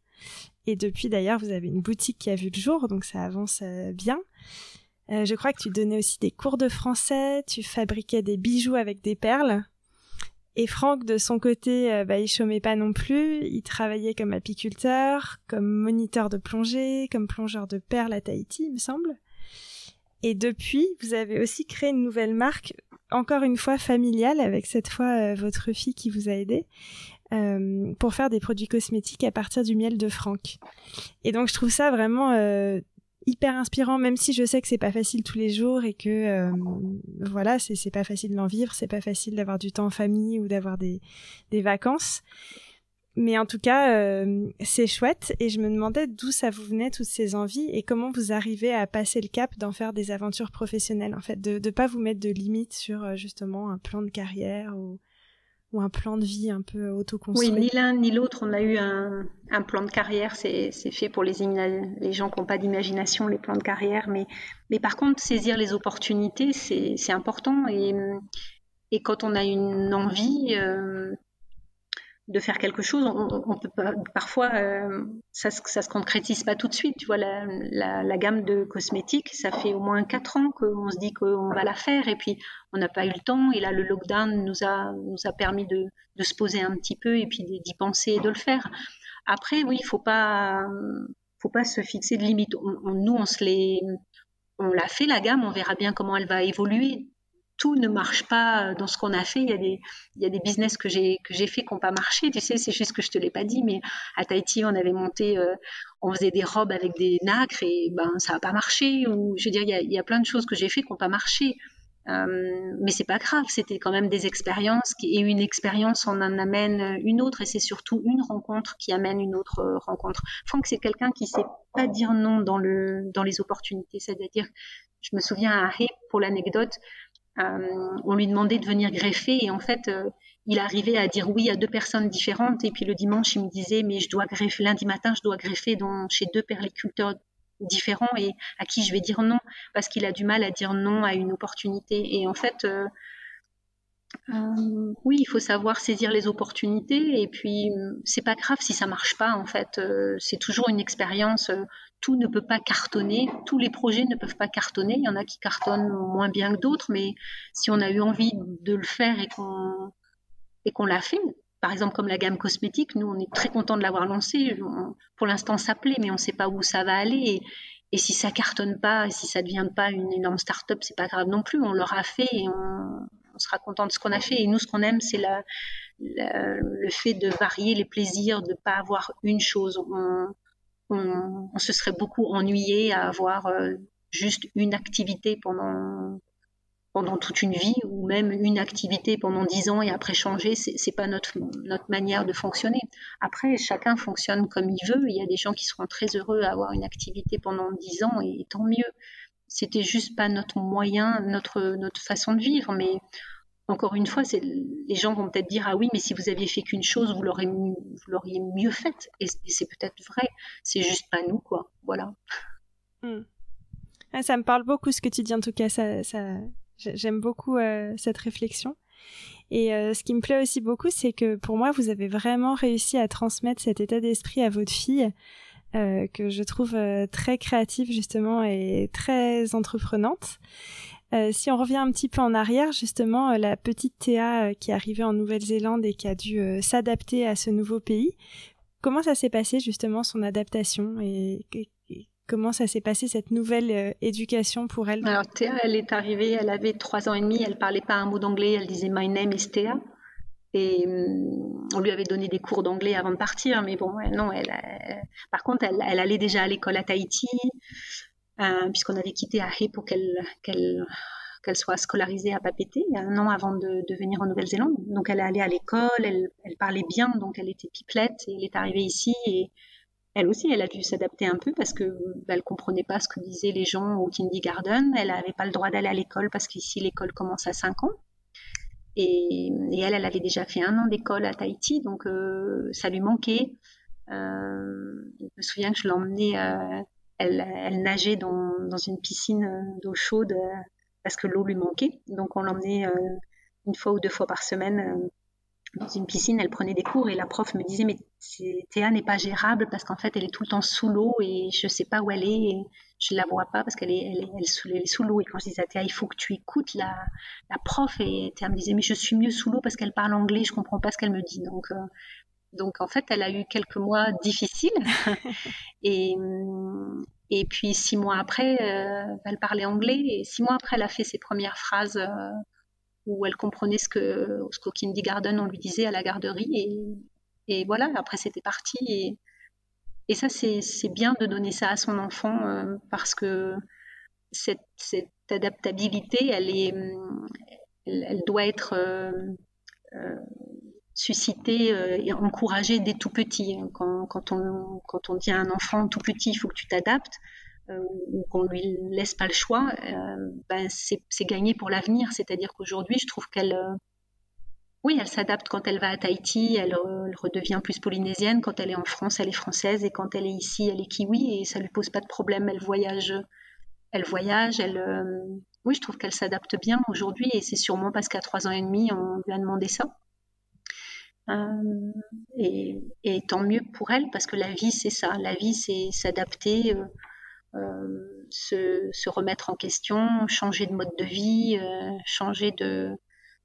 Et depuis d'ailleurs, vous avez une boutique qui a vu le jour, donc ça avance euh, bien. Euh, je crois que tu donnais aussi des cours de français, tu fabriquais des bijoux avec des perles. Et Franck, de son côté, euh, bah, il chômait pas non plus. Il travaillait comme apiculteur, comme moniteur de plongée, comme plongeur de perles à Tahiti, il me semble. Et depuis, vous avez aussi créé une nouvelle marque, encore une fois familiale, avec cette fois votre fille qui vous a aidé. Euh, pour faire des produits cosmétiques à partir du miel de Franck. Et donc je trouve ça vraiment euh, hyper inspirant, même si je sais que c'est pas facile tous les jours et que euh, voilà, c'est pas facile d'en vivre, c'est pas facile d'avoir du temps en famille ou d'avoir des, vacances. Mais en tout cas, c'est chouette et je me demandais d'où ça vous venait toutes ces envies et comment vous arrivez à passer le cap d'en faire des aventures professionnelles en fait, de ne pas vous mettre de limites sur justement un plan de carrière ou ou un plan de vie un peu autoconstruit Oui, ni l'un ni l'autre. On a eu un, plan de carrière. C'est fait pour les, gens qui n'ont pas d'imagination, les plans de carrière. Mais, par contre, saisir les opportunités, c'est important. Et, et quand on a une envie, euh, de faire quelque chose, on, peut pas, parfois euh, ça, se concrétise pas tout de suite. Tu vois, la, gamme de cosmétiques, ça fait au moins quatre ans qu'on se dit qu'on va la faire et puis on n'a pas eu le temps. Et là, le lockdown nous a, nous a permis de, se poser un petit peu et puis d'y penser et de le faire. Après, oui, il faut pas, faut pas se fixer de limites. nous, on se les, on l'a fait la gamme, on verra bien comment elle va évoluer tout ne marche pas dans ce qu'on a fait. Il y a des, business que j'ai que j'ai fait qui n'ont pas marché. Tu sais, c'est juste que je te l'ai pas dit, mais à Tahiti, on avait monté, euh, on faisait des robes avec des nacres et ben ça n'a pas marché. Ou je veux dire, il y a, plein de choses que j'ai fait qui n'ont pas marché. Euh, mais c'est pas grave, c'était quand même des expériences et une expérience on en amène une autre et c'est surtout une rencontre qui amène une autre rencontre. Franck c'est quelqu'un qui sait pas dire non dans le dans les opportunités, c'est-à-dire je me souviens à Harry pour l'anecdote, euh, on lui demandait de venir greffer et en fait, euh, il arrivait à dire oui à deux personnes différentes. Et puis le dimanche, il me disait, mais je dois greffer, lundi matin, je dois greffer chez deux perliculteurs différents et à qui je vais dire non parce qu'il a du mal à dire non à une opportunité. Et en fait, euh, oui, il faut savoir saisir les opportunités et puis c'est pas grave si ça marche pas en fait. c'est toujours une expérience tout ne peut pas cartonner, tous les projets ne peuvent pas cartonner. Il y en a qui cartonnent moins bien que d'autres, mais si on a eu envie de le faire et qu'on et qu'on l'a fait, par exemple comme la gamme cosmétique, nous on est très content de l'avoir lancée. Pour l'instant ça plaît, mais on ne sait pas où ça va aller. Et, si ça cartonne pas, si ça ne devient pas une énorme start-up, c'est pas grave non plus. On l'aura fait et on, sera content de ce qu'on a fait. Et nous, ce qu'on aime, c'est le fait de varier les plaisirs, de ne pas avoir une chose se serait beaucoup ennuyé à avoir euh, juste une activité pendant pendant toute une vie ou même une activité pendant dix ans et après changer, c'est pas notre notre manière de fonctionner. Après, chacun fonctionne comme il veut. Il y a des gens qui seront très heureux à avoir une activité pendant dix ans et tant mieux. C'était juste pas notre moyen, notre notre façon de vivre, mais encore une fois, les gens vont peut-être dire ah oui, mais si vous aviez fait qu'une chose, vous l'auriez mieux faite. Et, c'est peut-être vrai. C'est juste pas nous, quoi. Voilà. Hmm. Ah, ça me parle beaucoup ce que tu dis. En tout cas, j'aime beaucoup euh, cette réflexion. Et euh, ce qui me plaît aussi beaucoup, c'est que pour moi, vous avez vraiment réussi à transmettre cet état d'esprit à votre fille, euh, que je trouve très créative justement et très entreprenante. Euh, si on revient un petit peu en arrière, justement, euh, la petite Théa euh, qui est arrivée en Nouvelle-Zélande et qui a dû s'adapter à ce nouveau pays, comment ça s'est passé justement son adaptation et, comment ça s'est passé cette nouvelle éducation pour elle? Alors Théa, elle est arrivée, elle avait trois ans et demi, elle parlait pas un mot d'anglais, elle disait My name is Théa. Et hum, on lui avait donné des cours d'anglais avant de partir, mais bon, non, elle, par contre, elle, allait déjà à l'école à Tahiti. Euh, puisqu'on avait quitté Ahé pour qu'elle soit scolarisée à Papeete un an avant de, venir en Nouvelle-Zélande. Donc elle est allée à l'école, elle, parlait bien, donc elle était pipelette et elle est arrivée ici et elle aussi, elle a dû s'adapter un peu parce que bah, elle comprenait pas ce que disaient les gens au kindergarten. Elle n'avait pas le droit d'aller à l'école parce qu'ici l'école commence à 5 ans. Et, et, elle, elle avait déjà fait un an d'école à Tahiti, donc euh, ça lui manquait. Euh, je me souviens que je l'emmenais euh, elle, nageait dans, une piscine euh, d'eau chaude euh, parce que l'eau lui manquait. Donc on l'emmenait euh, une fois ou deux fois par semaine dans une piscine, elle prenait des cours et la prof me disait mais Théa n'est pas gérable parce qu'en fait elle est tout le temps sous l'eau et je sais pas où elle est et je la vois pas parce qu'elle est, elle est, sous, l'eau. Et quand je disais à Théa il faut que tu écoutes la, prof et Théa me disait mais je suis mieux sous l'eau parce qu'elle parle anglais je comprends pas ce qu'elle me dit. Donc donc en fait, elle a eu quelques mois difficiles. et, et puis six mois après, euh, elle parlait anglais. Et six mois après, elle a fait ses premières phrases euh, où elle comprenait ce que ce qu'au kindergarten on lui disait à la garderie. Et, et voilà, après c'était parti. Et, et ça, c'est bien de donner ça à son enfant euh, parce que cette, cette, adaptabilité, elle, est, elle, elle doit être susciter euh, et encourager dès tout petit. Hein. Quand, quand, on, quand on dit à un enfant tout petit, il faut que tu t'adaptes, euh, ou qu'on lui laisse pas le choix, euh, ben c'est gagné pour l'avenir. C'est-à-dire qu'aujourd'hui, je trouve qu'elle, oui, elle s'adapte quand elle va à Tahiti, elle, redevient plus polynésienne. Quand elle est en France, elle est française, et quand elle est ici, elle est kiwi, et ça lui pose pas de problème. Elle voyage, elle voyage, elle. oui, je trouve qu'elle s'adapte bien aujourd'hui, et c'est sûrement parce qu'à trois ans et demi, on lui a demandé ça. Et, et, tant mieux pour elle parce que la vie c'est ça, la vie c'est s'adapter, se, se, remettre en question, changer de mode de vie, changer de,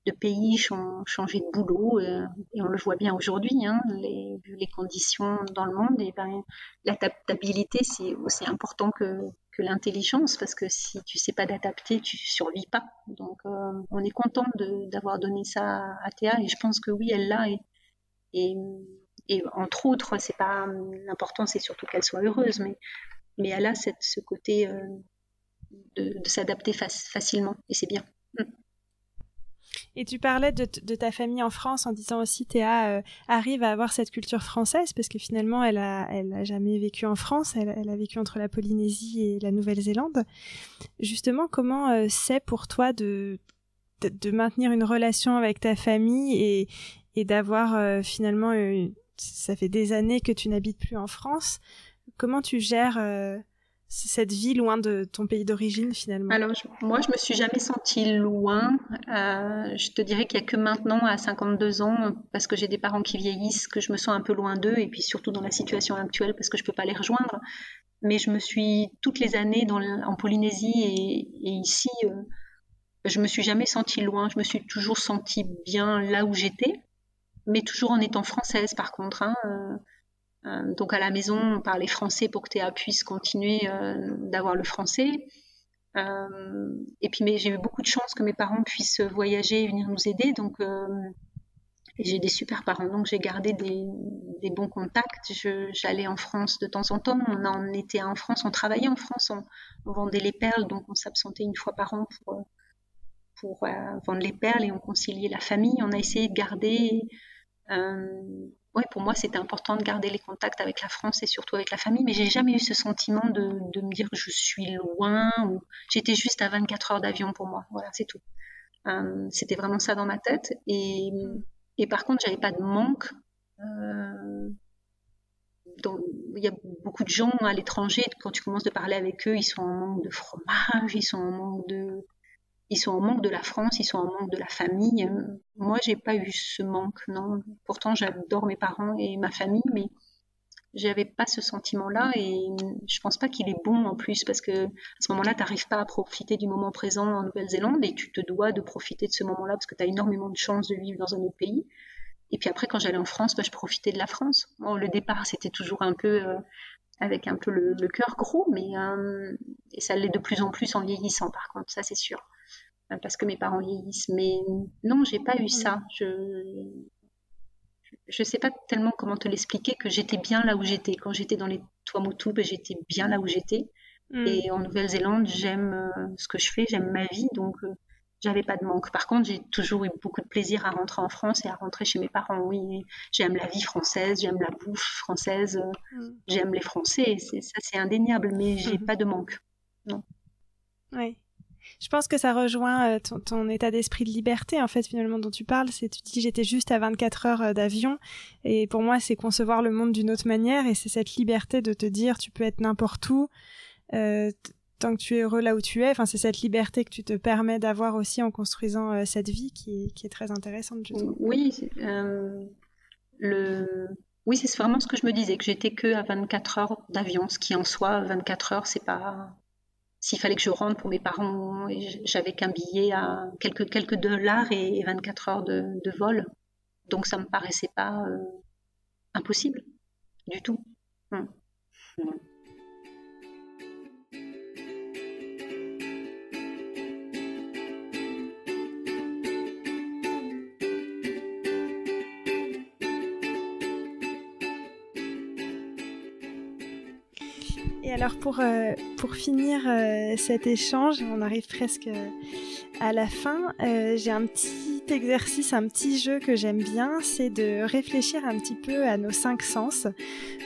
de pays, changer de boulot, euh, et on le voit bien aujourd'hui, hein, les, les conditions dans le monde, et ben, l'adaptabilité, c'est aussi important que, l'intelligence, parce que si tu sais pas d'adapter, tu survis pas. Donc, euh, on est content d'avoir donné ça à Théa, et je pense que oui, elle l'a, et, et, entre autres, c'est pas l'important, c'est surtout qu'elle soit heureuse, mais, mais elle a cette, ce côté euh, de, s'adapter facilement, et c'est bien. Et tu parlais de, ta famille en France en disant aussi Théa euh, arrive à avoir cette culture française parce que finalement elle a, elle a jamais vécu en France, elle, a vécu entre la Polynésie et la Nouvelle-Zélande. Justement, comment euh, c'est pour toi de, de, maintenir une relation avec ta famille et, et d'avoir euh, finalement, ça fait des années que tu n'habites plus en France. Comment tu gères cette vie loin de ton pays d'origine finalement? Alors moi je me suis jamais sentie loin. Euh, je te dirais qu'il y a que maintenant à 52 ans parce que j'ai des parents qui vieillissent que je me sens un peu loin d'eux et puis surtout dans la situation actuelle parce que je peux pas les rejoindre. Mais je me suis toutes les années dans en Polynésie et, ici euh, je me suis jamais sentie loin. Je me suis toujours sentie bien là où j'étais, mais toujours en étant française par contre. Hein, euh, donc à la maison, on parlait français pour que Théa puisse continuer euh, d'avoir le français. Euh, et puis j'ai eu beaucoup de chance que mes parents puissent voyager et venir nous aider. Donc j'ai des super parents, donc j'ai gardé des, bons contacts. J'allais en France de temps en temps. On était en France, on travaillait en France, on, vendait les perles, donc on s'absentait une fois par an pour vendre les perles et on conciliait la famille. On a essayé de garder ouais, pour moi, c'était important de garder les contacts avec la France et surtout avec la famille, mais j'ai jamais eu ce sentiment de, me dire je suis loin ou j'étais juste à 24 heures d'avion pour moi. Voilà, c'est tout. Euh, c'était vraiment ça dans ma tête. Et, et par contre, j'avais pas de manque. Euh, il y a beaucoup de gens à l'étranger, quand tu commences de parler avec eux, ils sont en manque de fromage, ils sont en manque de, ils sont en manque de la France, ils sont en manque de la famille. Moi, j'ai pas eu ce manque, non. Pourtant, j'adore mes parents et ma famille, mais j'avais pas ce sentiment-là et je pense pas qu'il est bon en plus parce que à ce moment-là, tu n'arrives pas à profiter du moment présent en Nouvelle-Zélande et tu te dois de profiter de ce moment-là parce que tu as énormément de chance de vivre dans un autre pays. Et puis après, quand j'allais en France, bah, je profitais de la France. Bon, le départ, c'était toujours un peu euh, avec un peu le, cœur gros, mais euh, et ça l'est de plus en plus en vieillissant, par contre, ça c'est sûr parce que mes parents vieillissent. Mais non, j'ai pas eu ça. Je je sais pas tellement comment te l'expliquer que j'étais bien là où j'étais. Quand j'étais dans les Tuamotu, ben, j'étais bien là où j'étais. Mm. Et en Nouvelle-Zélande, j'aime euh, ce que je fais, j'aime ma vie, donc euh, j'avais pas de manque. Par contre, j'ai toujours eu beaucoup de plaisir à rentrer en France et à rentrer chez mes parents. Oui, j'aime la vie française, j'aime la bouffe française, mm. j'aime les Français. Ça, c'est indéniable, mais j'ai mm. pas de manque. Non. Oui. Je pense que ça rejoint euh, ton, état d'esprit de liberté, en fait, finalement, dont tu parles. C'est, tu dis, j'étais juste à 24 heures euh, d'avion. Et pour moi, c'est concevoir le monde d'une autre manière. Et c'est cette liberté de te dire, tu peux être n'importe où, euh, tant que tu es heureux là où tu es. Enfin, c'est cette liberté que tu te permets d'avoir aussi en construisant cette vie qui, est très intéressante, je trouve. Oui. Oui, c'est vraiment ce que je me disais, que j'étais que à 24 heures d'avion, ce qui en soi, 24 heures, c'est pas, s'il fallait que je rentre pour mes parents, j'avais qu'un billet à quelques, quelques dollars et 24 heures de, vol. Donc ça me paraissait pas euh, impossible du tout. Hum. Et alors pour, euh, finir euh, cet échange, on arrive presque à la fin, euh, j'ai un petit exercice, un petit jeu que j'aime bien, c'est de réfléchir un petit peu à nos cinq sens,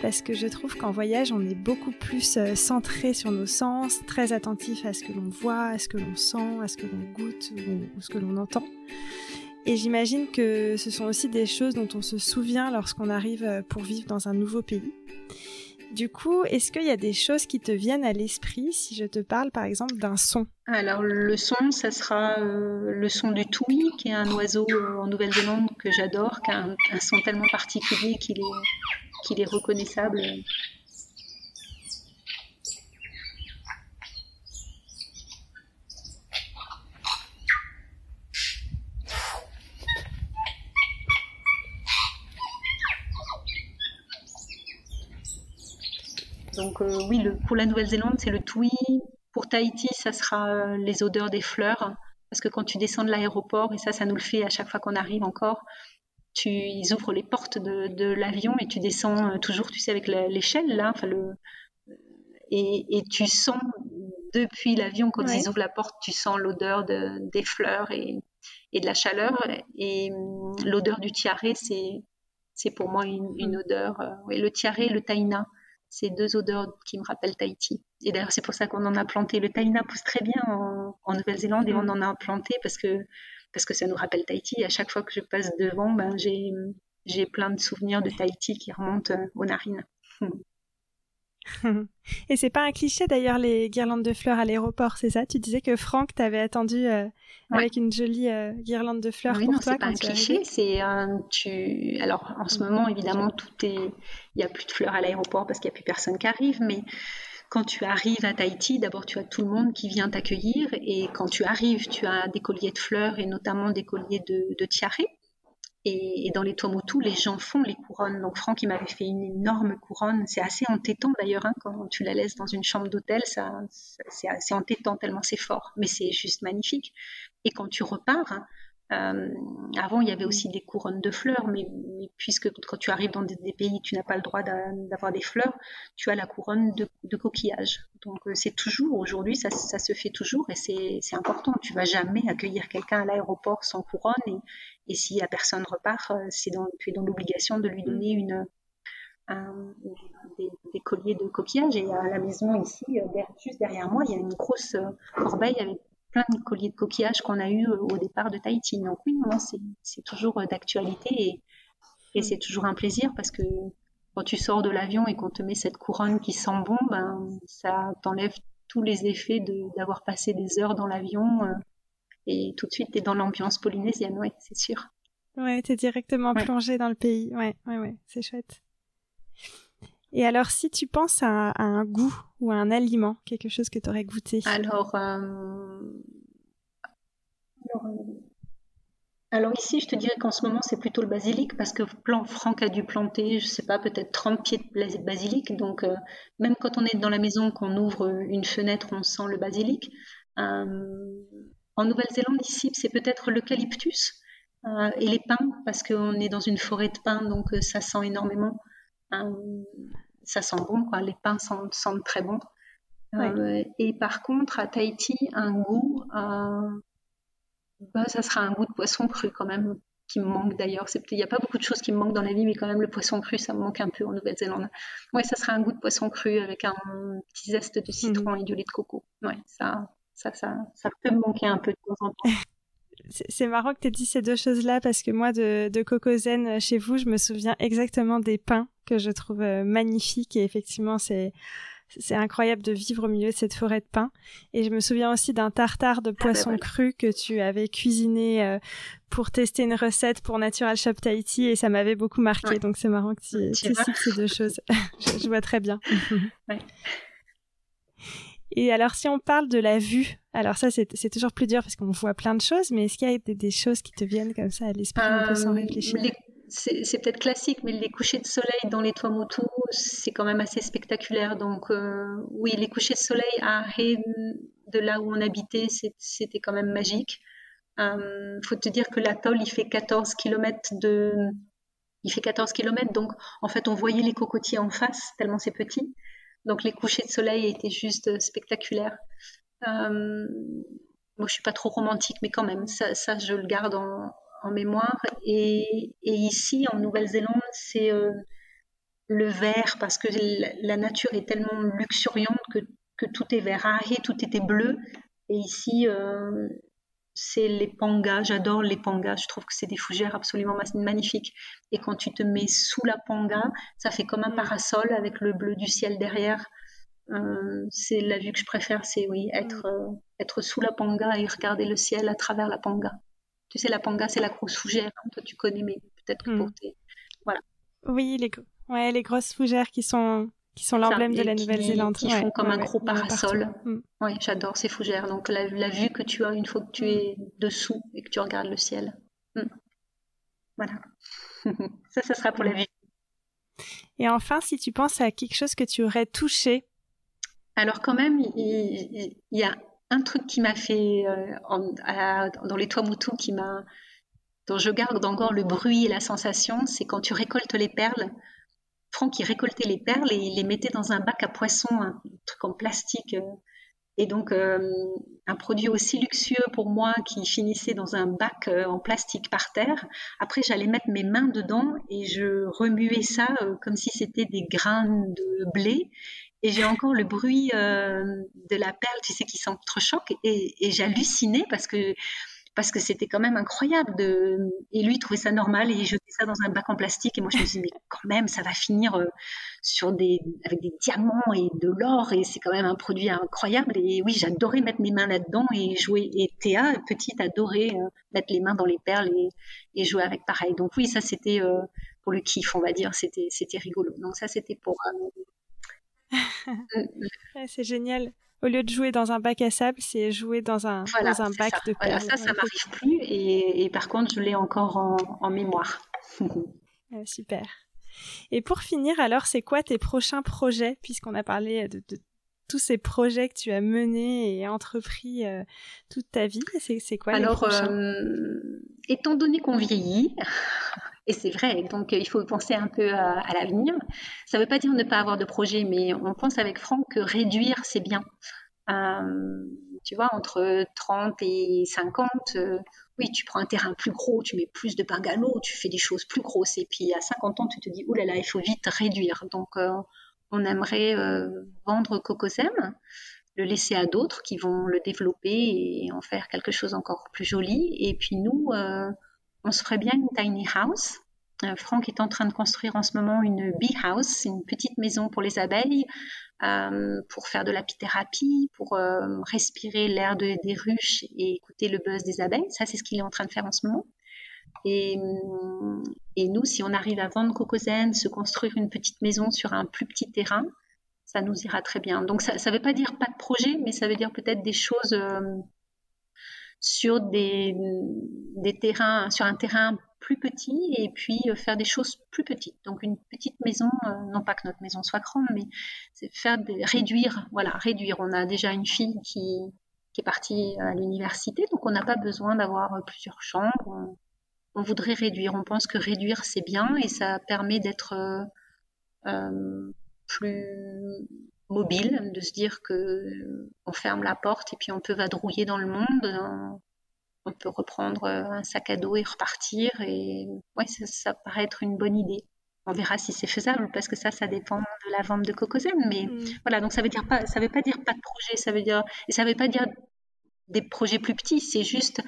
parce que je trouve qu'en voyage, on est beaucoup plus centré sur nos sens, très attentif à ce que l'on voit, à ce que l'on sent, à ce que l'on goûte ou, ou ce que l'on entend. Et j'imagine que ce sont aussi des choses dont on se souvient lorsqu'on arrive pour vivre dans un nouveau pays. Du coup, est-ce qu'il y a des choses qui te viennent à l'esprit si je te parle par exemple d'un son? Alors le son, ça sera euh, le son du tui, qui est un oiseau euh, en Nouvelle-Zélande que j'adore, qui a un, son tellement particulier qu'il est reconnaissable. Donc euh, oui, le, pour la Nouvelle-Zélande, c'est le tui. Pour Tahiti, ça sera euh, les odeurs des fleurs. Parce que quand tu descends de l'aéroport, et ça, ça nous le fait à chaque fois qu'on arrive encore, tu, ils ouvrent les portes de, l'avion et tu descends euh, toujours, tu sais, avec l'échelle, là, enfin, le, et, et, tu sens depuis l'avion, quand ils ouvrent la porte, tu sens l'odeur de, des fleurs et, et, de la chaleur. Et hum, l'odeur du tiaré, c'est, pour moi une, une odeur. oui, le tiaré, le taïna, ces deux odeurs qui me rappellent Tahiti. Et d'ailleurs, c'est pour ça qu'on en a planté. Le taïna pousse très bien en, Nouvelle-Zélande et on en a planté parce que, parce que ça nous rappelle Tahiti. Et à chaque fois que je passe devant, ben, j'ai, j'ai plein de souvenirs de Tahiti qui remontent euh, aux narines. Et c'est pas un cliché d'ailleurs les guirlandes de fleurs à l'aéroport, c'est ça? Tu disais que Franck t'avait attendu euh, avec une jolie euh, guirlande de fleurs oui, pour non, toi. c'est pas un cliché, c'est un tu. Alors en ce moment évidemment tout est, il y a plus de fleurs à l'aéroport parce qu'il y a plus personne qui arrive, mais quand tu arrives à Tahiti, d'abord tu as tout le monde qui vient t'accueillir et quand tu arrives, tu as des colliers de fleurs et notamment des colliers de, de tiare et, dans les Tuamotu, les gens font les couronnes. Donc Franck, il m'avait fait une énorme couronne. C'est assez entêtant d'ailleurs, hein, quand tu la laisses dans une chambre d'hôtel, ça, c'est assez entêtant tellement c'est fort. Mais c'est juste magnifique. Et quand tu repars, hein, euh, avant, il y avait aussi des couronnes de fleurs, mais, puisque quand tu arrives dans des, pays, tu n'as pas le droit d'avoir des fleurs, tu as la couronne de, coquillages. Donc euh, c'est toujours, aujourd'hui, ça, se fait toujours et c'est important. Tu vas jamais accueillir quelqu'un à l'aéroport sans couronne et, si la personne repart, euh, dans, tu es dans l'obligation de lui donner une, des, des, colliers de coquillages. Et à la maison ici, juste derrière moi, il y a une grosse corbeille avec plein de colliers de coquillages qu'on a eu euh, au départ de Tahiti. Donc oui, c'est toujours euh, d'actualité et, et mm. c'est toujours un plaisir parce que quand tu sors de l'avion et qu'on te met cette couronne qui sent bon, ben, ça t'enlève tous les effets d'avoir passé des heures dans l'avion euh, et tout de suite tu es dans l'ambiance polynésienne, oui, c'est sûr. Ouais, tu es directement plongé dans le pays. Ouais, ouais, ouais, c'est chouette. Et alors, si tu penses à, un goût ou à un aliment, quelque chose que tu aurais goûté alors, euh, euh, alors, ici, je te dirais qu'en ce moment, c'est plutôt le basilic parce que plan, Franck a dû planter, je sais pas, peut-être 30 pieds de basilic. Donc, euh, même quand on est dans la maison, qu'on ouvre une fenêtre, on sent le basilic. en Nouvelle-Zélande, ici, c'est peut-être l'eucalyptus et les pins parce qu'on est dans une forêt de pins, donc ça sent énormément ça sent bon, quoi. Les pains sentent, très bon. Euh, et par contre, à Tahiti, un goût, euh, bah, ça sera un goût de poisson cru quand même, qui me manque d'ailleurs. Il n'y a pas beaucoup de choses qui me manquent dans la vie, mais quand même le poisson cru, ça me manque un peu en Nouvelle-Zélande. Ouais, ça sera un goût de poisson cru avec un petit zeste de citron mhm. et du lait de coco. Ouais, ça, ça, ça, ça peut me manquer un peu de temps en temps. C'est marrant que tu aies dit ces deux choses-là parce que moi, de, de Cocozen euh, chez vous, je me souviens exactement des pains que je trouve euh, magnifiques et effectivement, c'est c'est incroyable de vivre au milieu de cette forêt de pins. Et je me souviens aussi d'un tartare de ah, bah poisson cru que tu avais cuisiné euh, pour tester une recette pour Natural Shop Tahiti et ça m'avait beaucoup marqué. Donc c'est marrant que tu, tu cites ces deux choses. je, je, vois très bien. ouais. Et alors, si on parle de la vue, alors ça, c'est toujours plus dur parce qu'on voit plein de choses, mais est-ce qu'il y a des, choses qui te viennent comme ça à l'esprit un peu sans euh, réfléchir? C'est peut-être classique, mais les couchers de soleil dans les Tuamotu, c'est quand même assez spectaculaire. Donc, euh, oui, les couchers de soleil à Hain, de là où on habitait, c'était quand même magique. Il euh, faut te dire que l'atoll, il fait 14 km de... Il fait 14 km, donc en fait, on voyait les cocotiers en face, tellement c'est petit. Donc les couchers de soleil étaient juste euh, spectaculaires. Moi, je suis pas trop romantique, mais quand même, ça je le garde en, mémoire. Et, ici, en Nouvelle-Zélande, c'est euh, le vert, parce que la, nature est tellement luxuriante que, tout est vert. À tout était bleu. Et ici, c'est les pangas. J'adore les pangas. Je trouve que c'est des fougères absolument magnifiques. Et quand tu te mets sous la panga, ça fait comme un mm. parasol avec le bleu du ciel derrière. Euh, c'est la vue que je préfère, c'est oui, être, mm. euh, être sous la panga et regarder le ciel à travers la panga. Tu sais, la panga, c'est la grosse fougère. Hein. toi, tu connais, mais peut-être que pour mm. tes. Voilà. Oui, les, ouais, les grosses fougères qui sont qui sont l'emblème de la Nouvelle-Zélande. Qui, font comme un gros parasol. Mm. Oui, j'adore ces fougères. Donc la, vue que tu as une fois que tu es dessous et que tu regardes le ciel. Mm. Voilà. ça, ça sera pour la vue. Et enfin, si tu penses à quelque chose que tu aurais touché. Alors quand même, il, y a un truc qui m'a fait euh, dans les toits moutous qui m'a dont je garde encore le bruit et la sensation, c'est quand tu récoltes les perles Franck, il récoltait les perles et il les mettait dans un bac à poissons, un truc en plastique. Euh. Et donc, euh, un produit aussi luxueux pour moi qui finissait dans un bac en plastique par terre. Après, j'allais mettre mes mains dedans et je remuais ça comme si c'était des grains de blé. Et j'ai encore le bruit de la perle, tu sais, qui s'entrechoque. Et, et j'hallucinais parce que parce que c'était quand même incroyable. De... Et lui, trouvait ça normal et il jetait ça dans un bac en plastique. Et moi, je me disais, mais quand même, ça va finir euh, sur des... avec des diamants et de l'or et c'est quand même un produit incroyable. Et oui, j'adorais mettre mes mains là-dedans et jouer. Et Théa, petite, adorait euh, mettre les mains dans les perles et, et jouer avec pareil. Donc oui, ça, c'était euh, pour le kiff, on va dire. C'était, c'était rigolo. Donc ça, c'était pour... c'est génial au lieu de jouer dans un bac à sable, c'est jouer dans un, dans un bac de perles. ça, ça m'arrive plus. Et, par contre, je l'ai encore en, mémoire. super. Et pour finir, alors, c'est quoi tes prochains projets, puisqu'on a parlé de, tous ces projets que tu as menés et entrepris euh, toute ta vie? C'est quoi alors, les prochains? euh, étant donné qu'on vieillit, et c'est vrai, donc il faut penser un peu à, l'avenir. Ça ne veut pas dire ne pas avoir de projet, mais on pense avec Franck que réduire, c'est bien. Euh, tu vois, entre 30 et 50, euh, oui, tu prends un terrain plus gros, tu mets plus de bungalows, tu fais des choses plus grosses. Et puis à 50 ans, tu te dis, oulala, là là, il faut vite réduire. Donc, euh, on aimerait vendre Cocosem, le laisser à d'autres qui vont le développer et en faire quelque chose encore plus joli. Et puis nous, on se ferait bien une tiny house. Euh, Franck est en train de construire en ce moment une bee house, une petite maison pour les abeilles, euh, pour faire de l'apithérapie, pour euh, respirer l'air des ruches et écouter le buzz des abeilles. Ça, c'est ce qu'il est en train de faire en ce moment. Et, nous, si on arrive à vendre Cocozen, se construire une petite maison sur un plus petit terrain, ça nous ira très bien. Donc ça ne veut pas dire pas de projet, mais ça veut dire peut-être des choses sur des, des terrains, sur un terrain plus petit et puis euh, faire des choses plus petites. Donc une petite maison, euh, non pas que notre maison soit grande, mais c'est faire des, réduire, voilà, réduire. On a déjà une fille qui, qui est partie à l'université, donc on n'a pas besoin d'avoir plusieurs chambres. On, voudrait réduire. On pense que réduire c'est bien et ça permet d'être euh, plus mobile, de se dire que euh, on ferme la porte et puis on peut vadrouiller dans le monde. Hein. On peut reprendre euh, un sac à dos et repartir. Et ouais, ça, paraît être une bonne idée. On verra si c'est faisable parce que ça, ça dépend de la vente de Cocosem. Mais mm. voilà, donc ça veut dire pas, ça veut pas dire pas de projet. Ça veut dire et ça veut pas dire des projets plus petits. C'est juste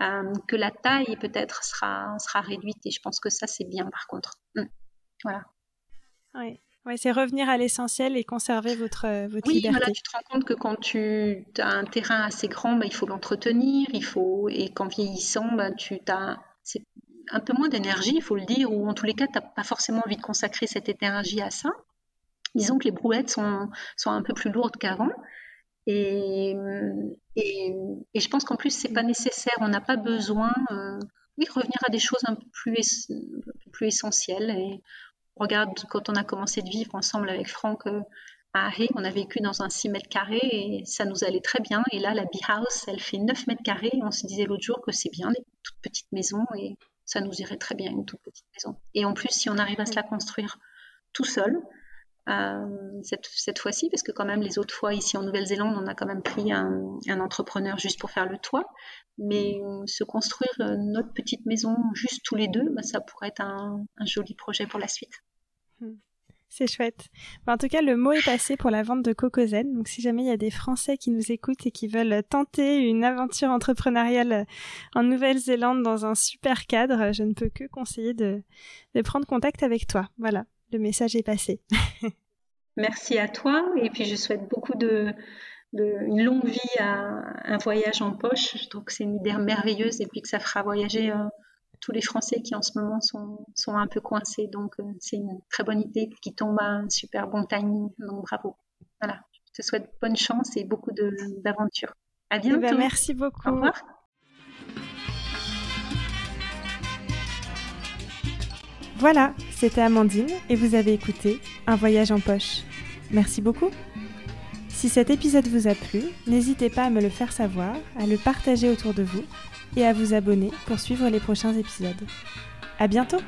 euh, que la taille peut-être sera sera réduite. Et je pense que ça c'est bien par contre. Mm. Voilà. Oui. Ouais, c'est revenir à l'essentiel et conserver votre, euh, votre oui, liberté. Voilà, tu te rends compte que quand tu as un terrain assez grand, bah, il faut l'entretenir, il faut et qu'en vieillissant, bah, tu as c'est un peu moins d'énergie, il faut le dire, ou en tous les cas, tu n'as pas forcément envie de consacrer cette énergie à ça. Disons que les brouettes sont, sont un peu plus lourdes qu'avant. Et, et, et, je pense qu'en plus, c'est pas nécessaire. On n'a pas besoin, euh, oui, revenir à des choses un peu plus, plus essentielles. Et regarde, quand on a commencé de vivre ensemble avec Franck euh, à Harry, on a vécu dans un 6 mètres carrés et ça nous allait très bien. Et là, la Bee House, elle fait 9 mètres carrés. On se disait l'autre jour que c'est bien, les toutes petites maisons et ça nous irait très bien, une toute petite maison. Et en plus, si on arrive à se la construire tout seul, euh, cette, cette fois-ci, parce que quand même les autres fois ici en Nouvelle-Zélande, on a quand même pris un, un, entrepreneur juste pour faire le toit, mais se construire euh, notre petite maison juste tous les deux, bah, ça pourrait être un, un, joli projet pour la suite. Hmm. C'est chouette. en tout cas, le mot est passé pour la vente de Cocozen. Donc, si jamais il y a des Français qui nous écoutent et qui veulent tenter une aventure entrepreneuriale en Nouvelle-Zélande dans un super cadre, je ne peux que conseiller de, de prendre contact avec toi. Voilà, le message est passé. Merci à toi. Et puis, je souhaite beaucoup de, de une longue vie à un voyage en poche. Je trouve que c'est une idée merveilleuse et puis que ça fera voyager euh, tous les Français qui en ce moment sont, sont un peu coincés. Donc, euh, c'est une très bonne idée qui tombe à un super bon timing. Donc, bravo. Voilà. Je te souhaite bonne chance et beaucoup d'aventures. À eh ben, bientôt. merci beaucoup. Au revoir. Voilà, c'était Amandine et vous avez écouté Un voyage en poche. Merci beaucoup. Si cet épisode vous a plu, n'hésitez pas à me le faire savoir, à le partager autour de vous et à vous abonner pour suivre les prochains épisodes. À bientôt!